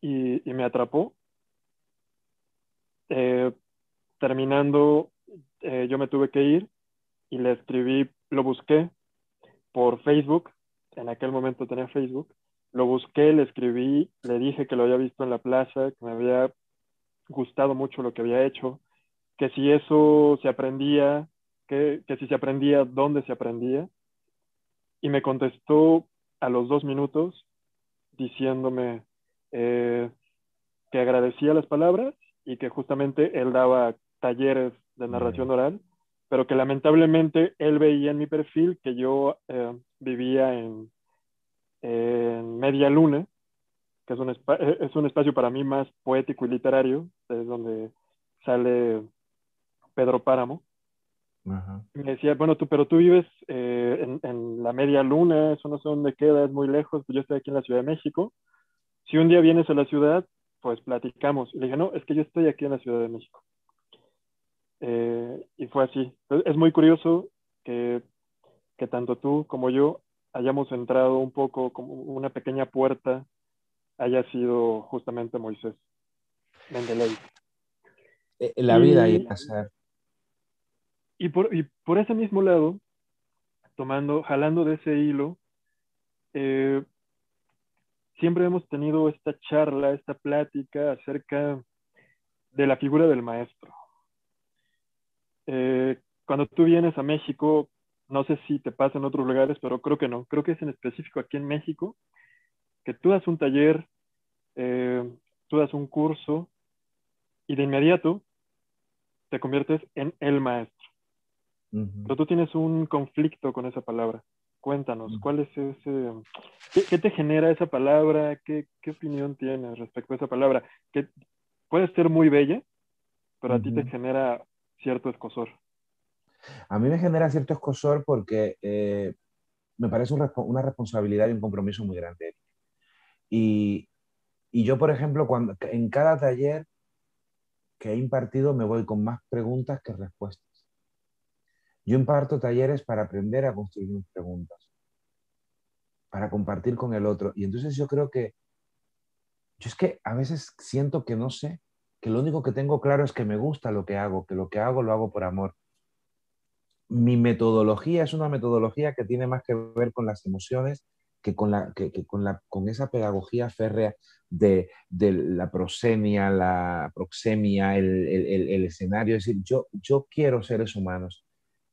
y, me atrapó. Eh, terminando, eh, yo me tuve que ir y le escribí, lo busqué por Facebook, en aquel momento tenía Facebook, lo busqué, le escribí, le dije que lo había visto en la plaza, que me había gustado mucho lo que había hecho, que si eso se aprendía, que, que si se aprendía, dónde se aprendía. Y me contestó a los dos minutos diciéndome eh, que agradecía las palabras y que justamente él daba talleres de narración oral, pero que lamentablemente él veía en mi perfil que yo eh, vivía en, en Media Luna, que es un, es un espacio para mí más poético y literario, es donde sale Pedro Páramo. Me decía, bueno, tú, pero tú vives eh, en, en, la media luna, eso no sé dónde queda, es muy lejos, pues yo estoy aquí en la Ciudad de México. Si un día vienes a la ciudad, pues platicamos. Y le dije, no, es que yo estoy aquí en la Ciudad de México. Eh, y fue así. Es muy curioso que, que tanto tú como yo hayamos entrado un poco como una pequeña puerta, haya sido justamente Moisés Mendeley. Eh, la vida y pasar. Y por, y por ese mismo lado, tomando, jalando de ese hilo, eh, siempre hemos tenido esta charla, esta plática acerca de la figura del maestro. Eh, cuando tú vienes a México, no sé si te pasa en otros lugares, pero creo que no. Creo que es en específico aquí en México, que tú das un taller, eh, tú das un curso y de inmediato te conviertes en el maestro. Pero tú tienes un conflicto con esa palabra. Cuéntanos, ¿cuál es ese... ¿Qué, te genera esa palabra? ¿Qué, ¿Qué, opinión tienes respecto a esa palabra? Que puede ser muy bella, pero a ti te genera cierto escosor. A mí me genera cierto escosor porque eh, me parece una responsabilidad y un compromiso muy grande. Y, y yo, por ejemplo, cuando, en cada taller que he impartido me voy con más preguntas que respuestas. Yo imparto talleres para aprender a construir mis preguntas, para compartir con el otro. Y entonces yo creo que, yo es que a veces siento que no sé, que lo único que tengo claro es que me gusta lo que hago, que lo que hago lo hago por amor. Mi metodología es una metodología que tiene más que ver con las emociones que con, la, que, con, la, con esa pedagogía férrea de, de, la prosemia, la proxemia, el, el, el, escenario. Es decir, yo, yo quiero seres humanos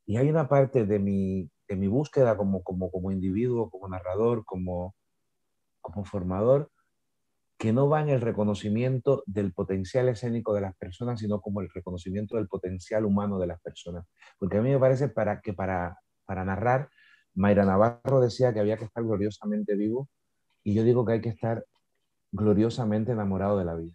Y hay una parte de mi, de mi búsqueda como, como, como individuo, como narrador, como, como formador, que no va en el reconocimiento del potencial escénico de las personas, sino como el reconocimiento del potencial humano de las personas. Porque a mí me parece para, que para, para narrar, Mayra Navarro decía que había que estar gloriosamente vivo y yo digo que hay que estar gloriosamente enamorado de la vida,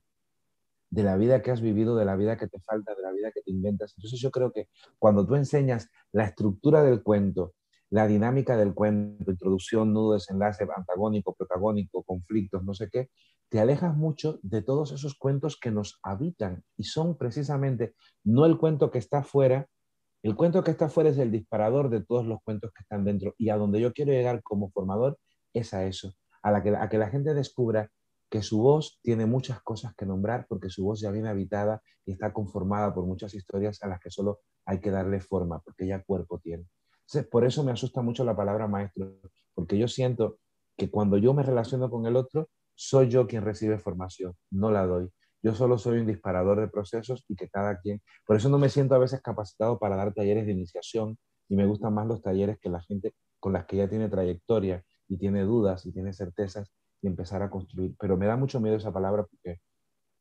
de la vida que has vivido, de la vida que te falta, de la vida que te inventas. Entonces yo creo que cuando tú enseñas la estructura del cuento, la dinámica del cuento, introducción, nudo, desenlace, antagónico, protagónico, conflictos, no sé qué, te alejas mucho de todos esos cuentos que nos habitan y son precisamente no el cuento que está fuera, el cuento que está fuera es el disparador de todos los cuentos que están dentro y a donde yo quiero llegar como formador es a eso, a, la que, a que la gente descubra que su voz tiene muchas cosas que nombrar porque su voz ya viene habitada y está conformada por muchas historias a las que solo hay que darle forma porque ya cuerpo tiene. Entonces, por eso me asusta mucho la palabra maestro, porque yo siento que cuando yo me relaciono con el otro, soy yo quien recibe formación, no la doy. Yo solo soy un disparador de procesos y que cada quien, por eso no me siento a veces capacitado para dar talleres de iniciación y me gustan más los talleres que la gente con las que ya tiene trayectoria y tiene dudas y tiene certezas y empezar a construir. Pero me da mucho miedo esa palabra porque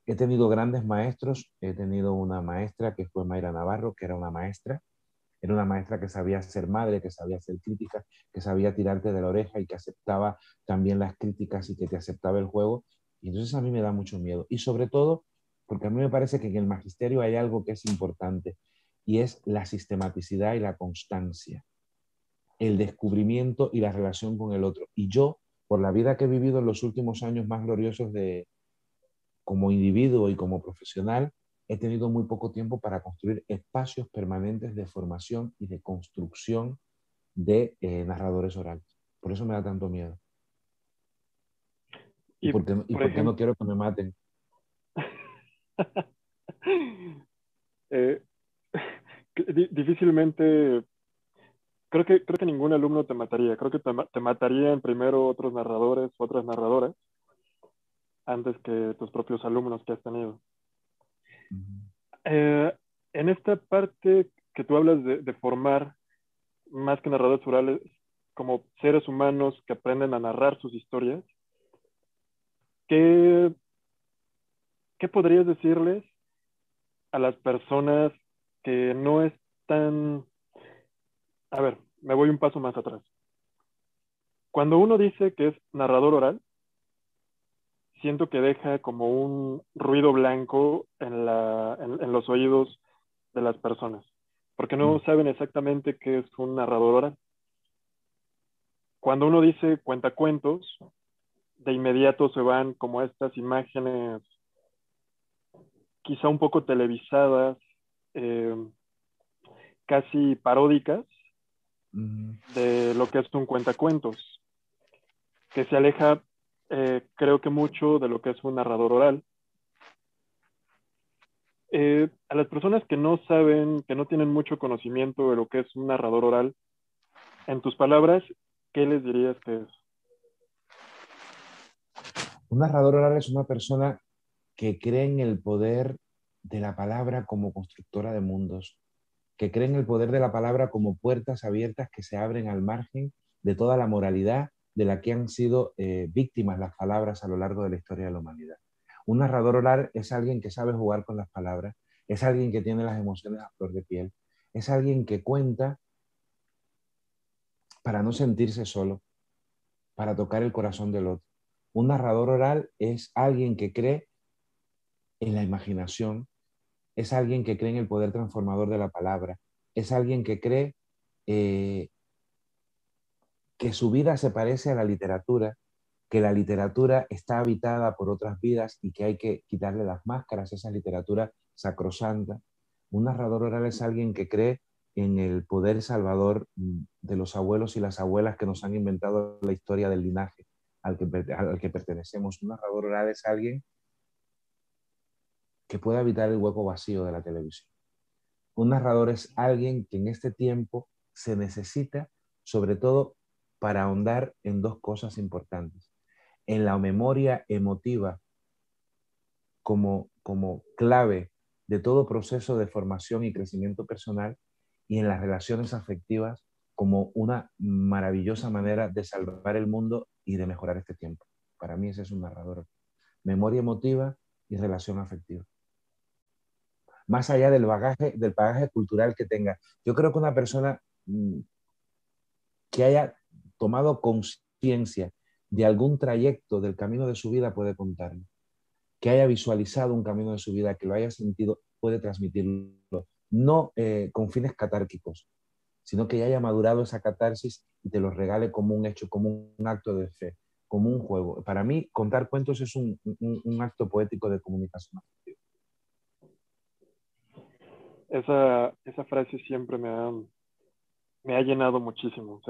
he tenido grandes maestros, he tenido una maestra que fue Mayra Navarro, que era una maestra, era una maestra que sabía ser madre, que sabía ser crítica, que sabía tirarte de la oreja y que aceptaba también las críticas y que te aceptaba el juego. Y entonces a mí me da mucho miedo. Y sobre todo, porque a mí me parece que en el magisterio hay algo que es importante y es la sistematicidad y la constancia, el descubrimiento y la relación con el otro. Y yo, por la vida que he vivido en los últimos años más gloriosos de como individuo y como profesional, he tenido muy poco tiempo para construir espacios permanentes de formación y de construcción de eh, narradores orales. Por eso me da tanto miedo. ¿Y, por qué, no quiero que me maten? Eh, difícilmente, creo que, creo que ningún alumno te mataría. Creo que te, te matarían primero otros narradores, otras narradoras, antes que tus propios alumnos que has tenido. Eh, en esta parte que tú hablas de, formar más que narradores orales como seres humanos que aprenden a narrar sus historias, ¿qué, ¿qué podrías decirles a las personas que no están... A ver, me voy un paso más atrás. Cuando uno dice que es narrador oral, siento que deja como un ruido blanco en, la, en, los oídos de las personas, porque no mm. saben exactamente qué es un narrador oral. Cuando uno dice cuentacuentos, de inmediato se van como estas imágenes quizá un poco televisadas, eh, casi paródicas de lo que es un cuentacuentos, que se aleja eh, creo que mucho de lo que es un narrador oral. Eh, a las personas que no saben, que no tienen mucho conocimiento de lo que es un narrador oral, en tus palabras, ¿qué les dirías que es? Un narrador oral es una persona que cree en el poder de la palabra como constructora de mundos, que cree en el poder de la palabra como puertas abiertas que se abren al margen de toda la moralidad de la que han sido eh, víctimas las palabras a lo largo de la historia de la humanidad. Un narrador oral es alguien que sabe jugar con las palabras, es alguien que tiene las emociones a flor de piel, es alguien que cuenta para no sentirse solo, para tocar el corazón del otro. Un narrador oral es alguien que cree en la imaginación, es alguien que cree en el poder transformador de la palabra, es alguien que cree eh, que su vida se parece a la literatura, que la literatura está habitada por otras vidas y que hay que quitarle las máscaras a esa literatura sacrosanta. Un narrador oral es alguien que cree en el poder salvador de los abuelos y las abuelas que nos han inventado la historia del linaje al que, al que pertenecemos. Un narrador oral es alguien que puede habitar el hueco vacío de la televisión. Un narrador es alguien que en este tiempo se necesita, sobre todo para ahondar en dos cosas importantes. En la memoria emotiva como, como clave de todo proceso de formación y crecimiento personal y en las relaciones afectivas como una maravillosa manera de salvar el mundo y de mejorar este tiempo. Para mí ese es un narrador. Memoria emotiva y relación afectiva. Más allá del bagaje, del bagaje cultural que tenga. Yo creo que una persona mm, que haya tomado conciencia de algún trayecto del camino de su vida puede contarlo. Que haya visualizado un camino de su vida, que lo haya sentido, puede transmitirlo. No eh, con fines catárquicos, sino que ya haya madurado esa catarsis y te lo regale como un hecho, como un acto de fe, como un juego. Para mí, contar cuentos es un, acto poético de comunicación. Esa, esa frase siempre me ha, me ha llenado muchísimo.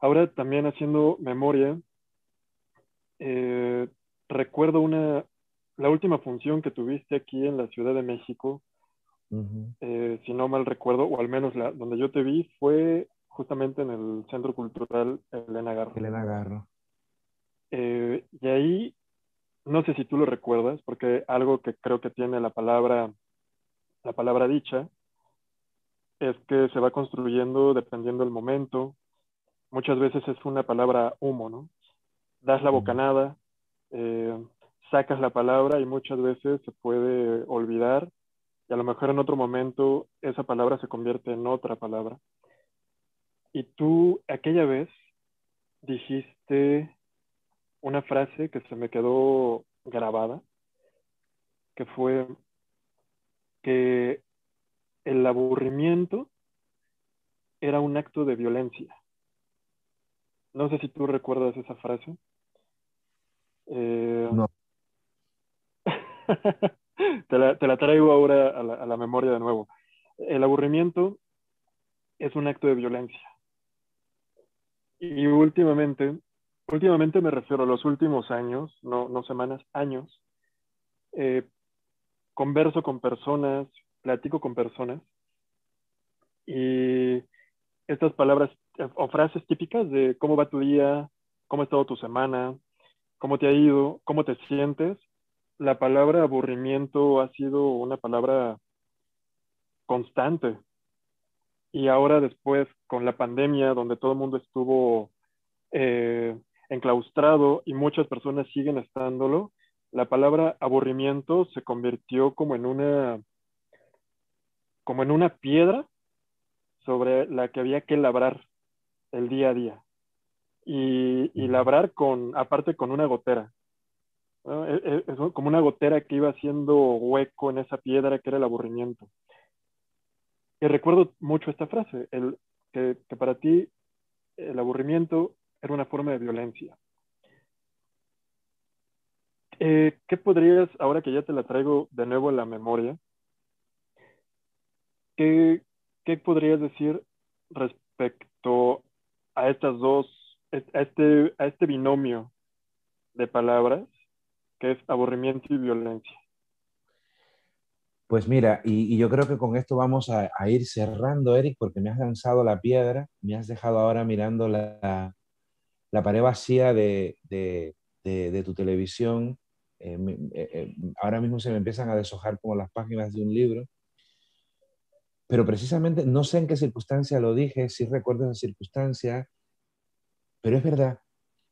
ahora también haciendo memoria, eh, recuerdo una, la última función que tuviste aquí en la Ciudad de México, eh, si no mal recuerdo, o al menos la, donde yo te vi, fue justamente en el Centro Cultural Elena Garro. Elena Garro. Eh, y ahí, no sé si tú lo recuerdas, porque algo que creo que tiene la palabra, la palabra dicha, es que se va construyendo dependiendo del momento. Muchas veces es una palabra humo, ¿no? Das la bocanada, eh, sacas la palabra y muchas veces se puede olvidar y a lo mejor en otro momento esa palabra se convierte en otra palabra. Y tú aquella vez dijiste una frase que se me quedó grabada, que fue que el aburrimiento era un acto de violencia. No sé si tú recuerdas esa frase. Eh, no. te, la, traigo ahora a la, memoria de nuevo. El aburrimiento es un acto de violencia. Y últimamente, últimamente me refiero a los últimos años, no, no semanas, años, eh, converso con personas, platico con personas y estas palabras o frases típicas de cómo va tu día, cómo ha estado tu semana, cómo te ha ido, cómo te sientes, la palabra aburrimiento ha sido una palabra constante. Y ahora después, con la pandemia, donde todo el mundo estuvo eh, enclaustrado y muchas personas siguen estándolo, la palabra aburrimiento se convirtió como en una, como en una piedra sobre la que había que labrar el día a día. Y, y labrar con, aparte con una gotera. E, e, es, como una gotera que iba haciendo hueco en esa piedra que era el aburrimiento. Y recuerdo mucho esta frase, el, que, para ti el aburrimiento era una forma de violencia. Eh, ¿Qué podrías, ahora que ya te la traigo de nuevo a la memoria, qué, qué podrías decir respecto a estas dos, a este, a este binomio de palabras que es aburrimiento y violencia. Pues mira, y, yo creo que con esto vamos a, ir cerrando, Eric, porque me has lanzado la piedra, me has dejado ahora mirando la, la pared vacía de, de, de, tu televisión. Eh, eh, eh, ahora mismo se me empiezan a deshojar como las páginas de un libro. Pero precisamente, no sé en qué circunstancia lo dije, si recuerdo esa circunstancia, pero es verdad,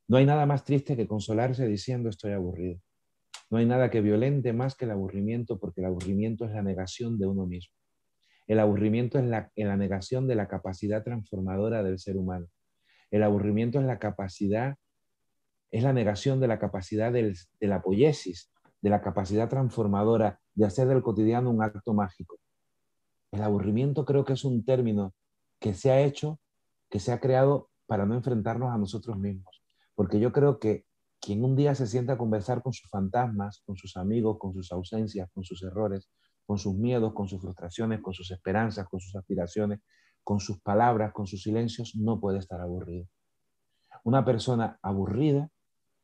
no hay nada más triste que consolarse diciendo estoy aburrido. No hay nada que violente más que el aburrimiento, porque el aburrimiento es la negación de uno mismo. El aburrimiento es la, negación de la capacidad transformadora del ser humano. El aburrimiento es la capacidad, es la negación de la capacidad de la poiesis, de la capacidad transformadora de hacer del cotidiano un acto mágico. El aburrimiento creo que es un término que se ha hecho, que se ha creado para no enfrentarnos a nosotros mismos. Porque yo creo que quien un día se sienta a conversar con sus fantasmas, con sus amigos, con sus ausencias, con sus errores, con sus miedos, con sus frustraciones, con sus esperanzas, con sus aspiraciones, con sus palabras, con sus silencios, no puede estar aburrido. Una persona aburrida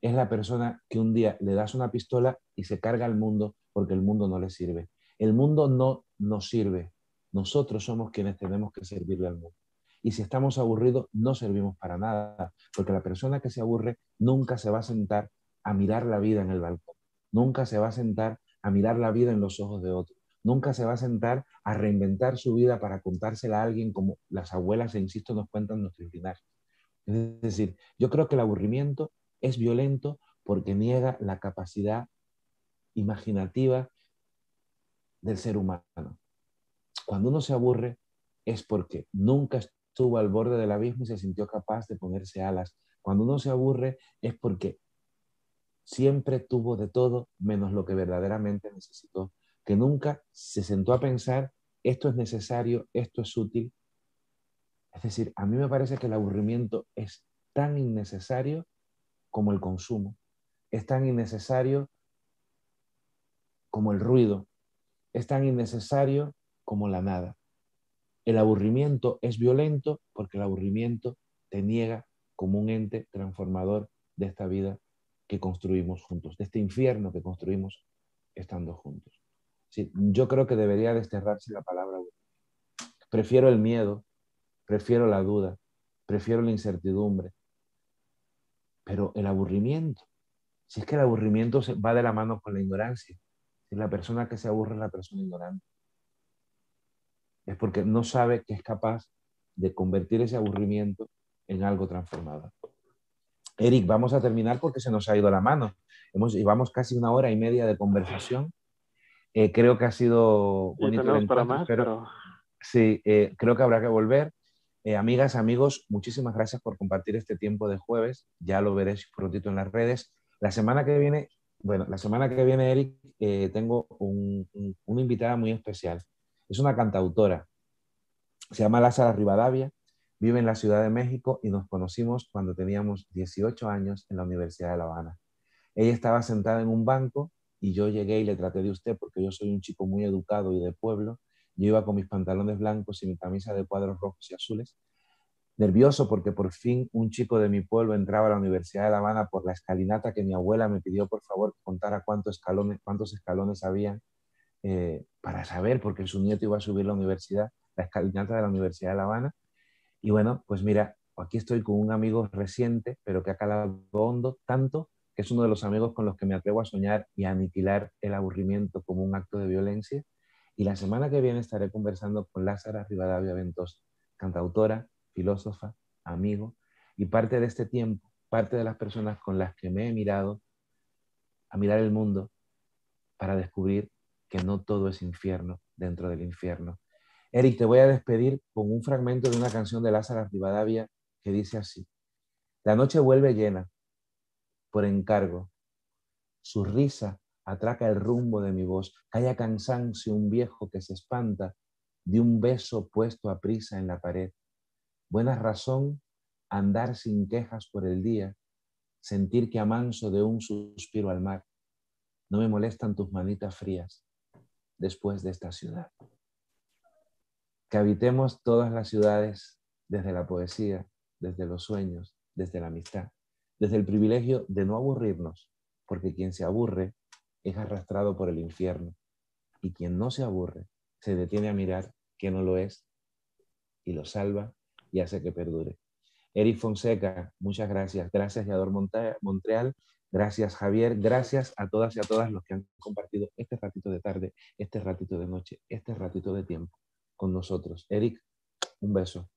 es la persona que un día le das una pistola y se carga al mundo porque el mundo no le sirve. El mundo no nos sirve. Nosotros somos quienes tenemos que servirle al mundo. Y si estamos aburridos, no servimos para nada, porque la persona que se aburre nunca se va a sentar a mirar la vida en el balcón, nunca se va a sentar a mirar la vida en los ojos de otro, nunca se va a sentar a reinventar su vida para contársela a alguien como las abuelas, e insisto, nos cuentan nuestros linajes. Es decir, yo creo que el aburrimiento es violento porque niega la capacidad imaginativa del ser humano. Cuando uno se aburre es porque nunca estuvo al borde del abismo y se sintió capaz de ponerse alas. Cuando uno se aburre es porque siempre tuvo de todo menos lo que verdaderamente necesitó, que nunca se sentó a pensar, esto es necesario, esto es útil. Es decir, a mí me parece que el aburrimiento es tan innecesario como el consumo, es tan innecesario como el ruido, es tan innecesario como la nada. El aburrimiento es violento porque el aburrimiento te niega como un ente transformador de esta vida que construimos juntos, de este infierno que construimos estando juntos. Yo creo que debería desterrarse la palabra Prefiero el miedo, prefiero la duda, prefiero la incertidumbre, pero el aburrimiento, si es que el aburrimiento va de la mano con la ignorancia, si la persona que se aburre es la persona ignorante, es porque no sabe que es capaz de convertir ese aburrimiento en algo transformado. Eric, vamos a terminar porque se nos ha ido la mano. Hemos, llevamos casi una hora y media de conversación. Eh, creo que ha sido bonito. para más, pero... Sí, eh, creo que habrá que volver. Eh, amigas, amigos, muchísimas gracias por compartir este tiempo de jueves. Ya lo veréis prontito en las redes. La semana que viene, bueno, la semana que viene, Eric, tengo una invitada muy especial. Es una cantautora. Se llama Lázara Rivadavia Vive en la Ciudad de México y nos conocimos cuando teníamos 18 años en la Universidad de La Habana. Ella estaba sentada en un banco y yo llegué y le traté de usted porque yo soy un chico muy educado y de pueblo. Yo iba con mis pantalones blancos y mi camisa de cuadros rojos y azules. Nervioso porque por fin un chico de mi pueblo entraba a la Universidad de La Habana por la escalinata que mi abuela me pidió por favor que contara cuántos escalones, cuántos escalones había eh, para saber, porque su nieto iba a subir la universidad, la escalinata de la Universidad de La Habana. Y bueno, pues mira, aquí estoy con un amigo reciente, pero que ha calado hondo tanto es uno de los amigos con los que me atrevo a soñar y a aniquilar el aburrimiento como un acto de violencia. Y la semana que viene estaré conversando con Lázara Rivadavia Ventosa, cantautora, filósofa, amigo, y parte de este tiempo, parte de las personas con las que me he mirado a mirar el mundo para descubrir que no todo es infierno dentro del infierno, Eric, te voy a despedir con un fragmento de una canción de Lázaro Rivadavia que dice así. La noche vuelve llena, por encargo. Su risa atraca el rumbo de mi voz. Calla cansancio un viejo que se espanta de un beso puesto a prisa en la pared. Buena razón andar sin quejas por el día, sentir que amanso de un suspiro al mar. No me molestan tus manitas frías después de esta ciudad que habitemos todas las ciudades desde la poesía, desde los sueños, desde la amistad, desde el privilegio de no aburrirnos, porque quien se aburre es arrastrado por el infierno y quien no se aburre se detiene a mirar que no lo es y lo salva y hace que perdure. Eric Fonseca, muchas gracias. Gracias, Yador Montreal. Gracias, Javier. Gracias a todas y a todas los que han compartido este ratito de tarde, este ratito de noche, este ratito de tiempo con nosotros. Eric, un beso.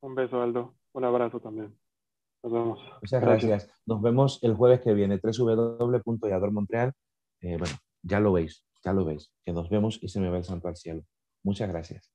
Un beso, Aldo. Un abrazo también. Nos vemos. Muchas gracias. Nos vemos el jueves que viene, www.yadormontreal. Eh, bueno, ya lo veis, ya lo veis, que nos vemos y se me va el santo al cielo. Muchas gracias.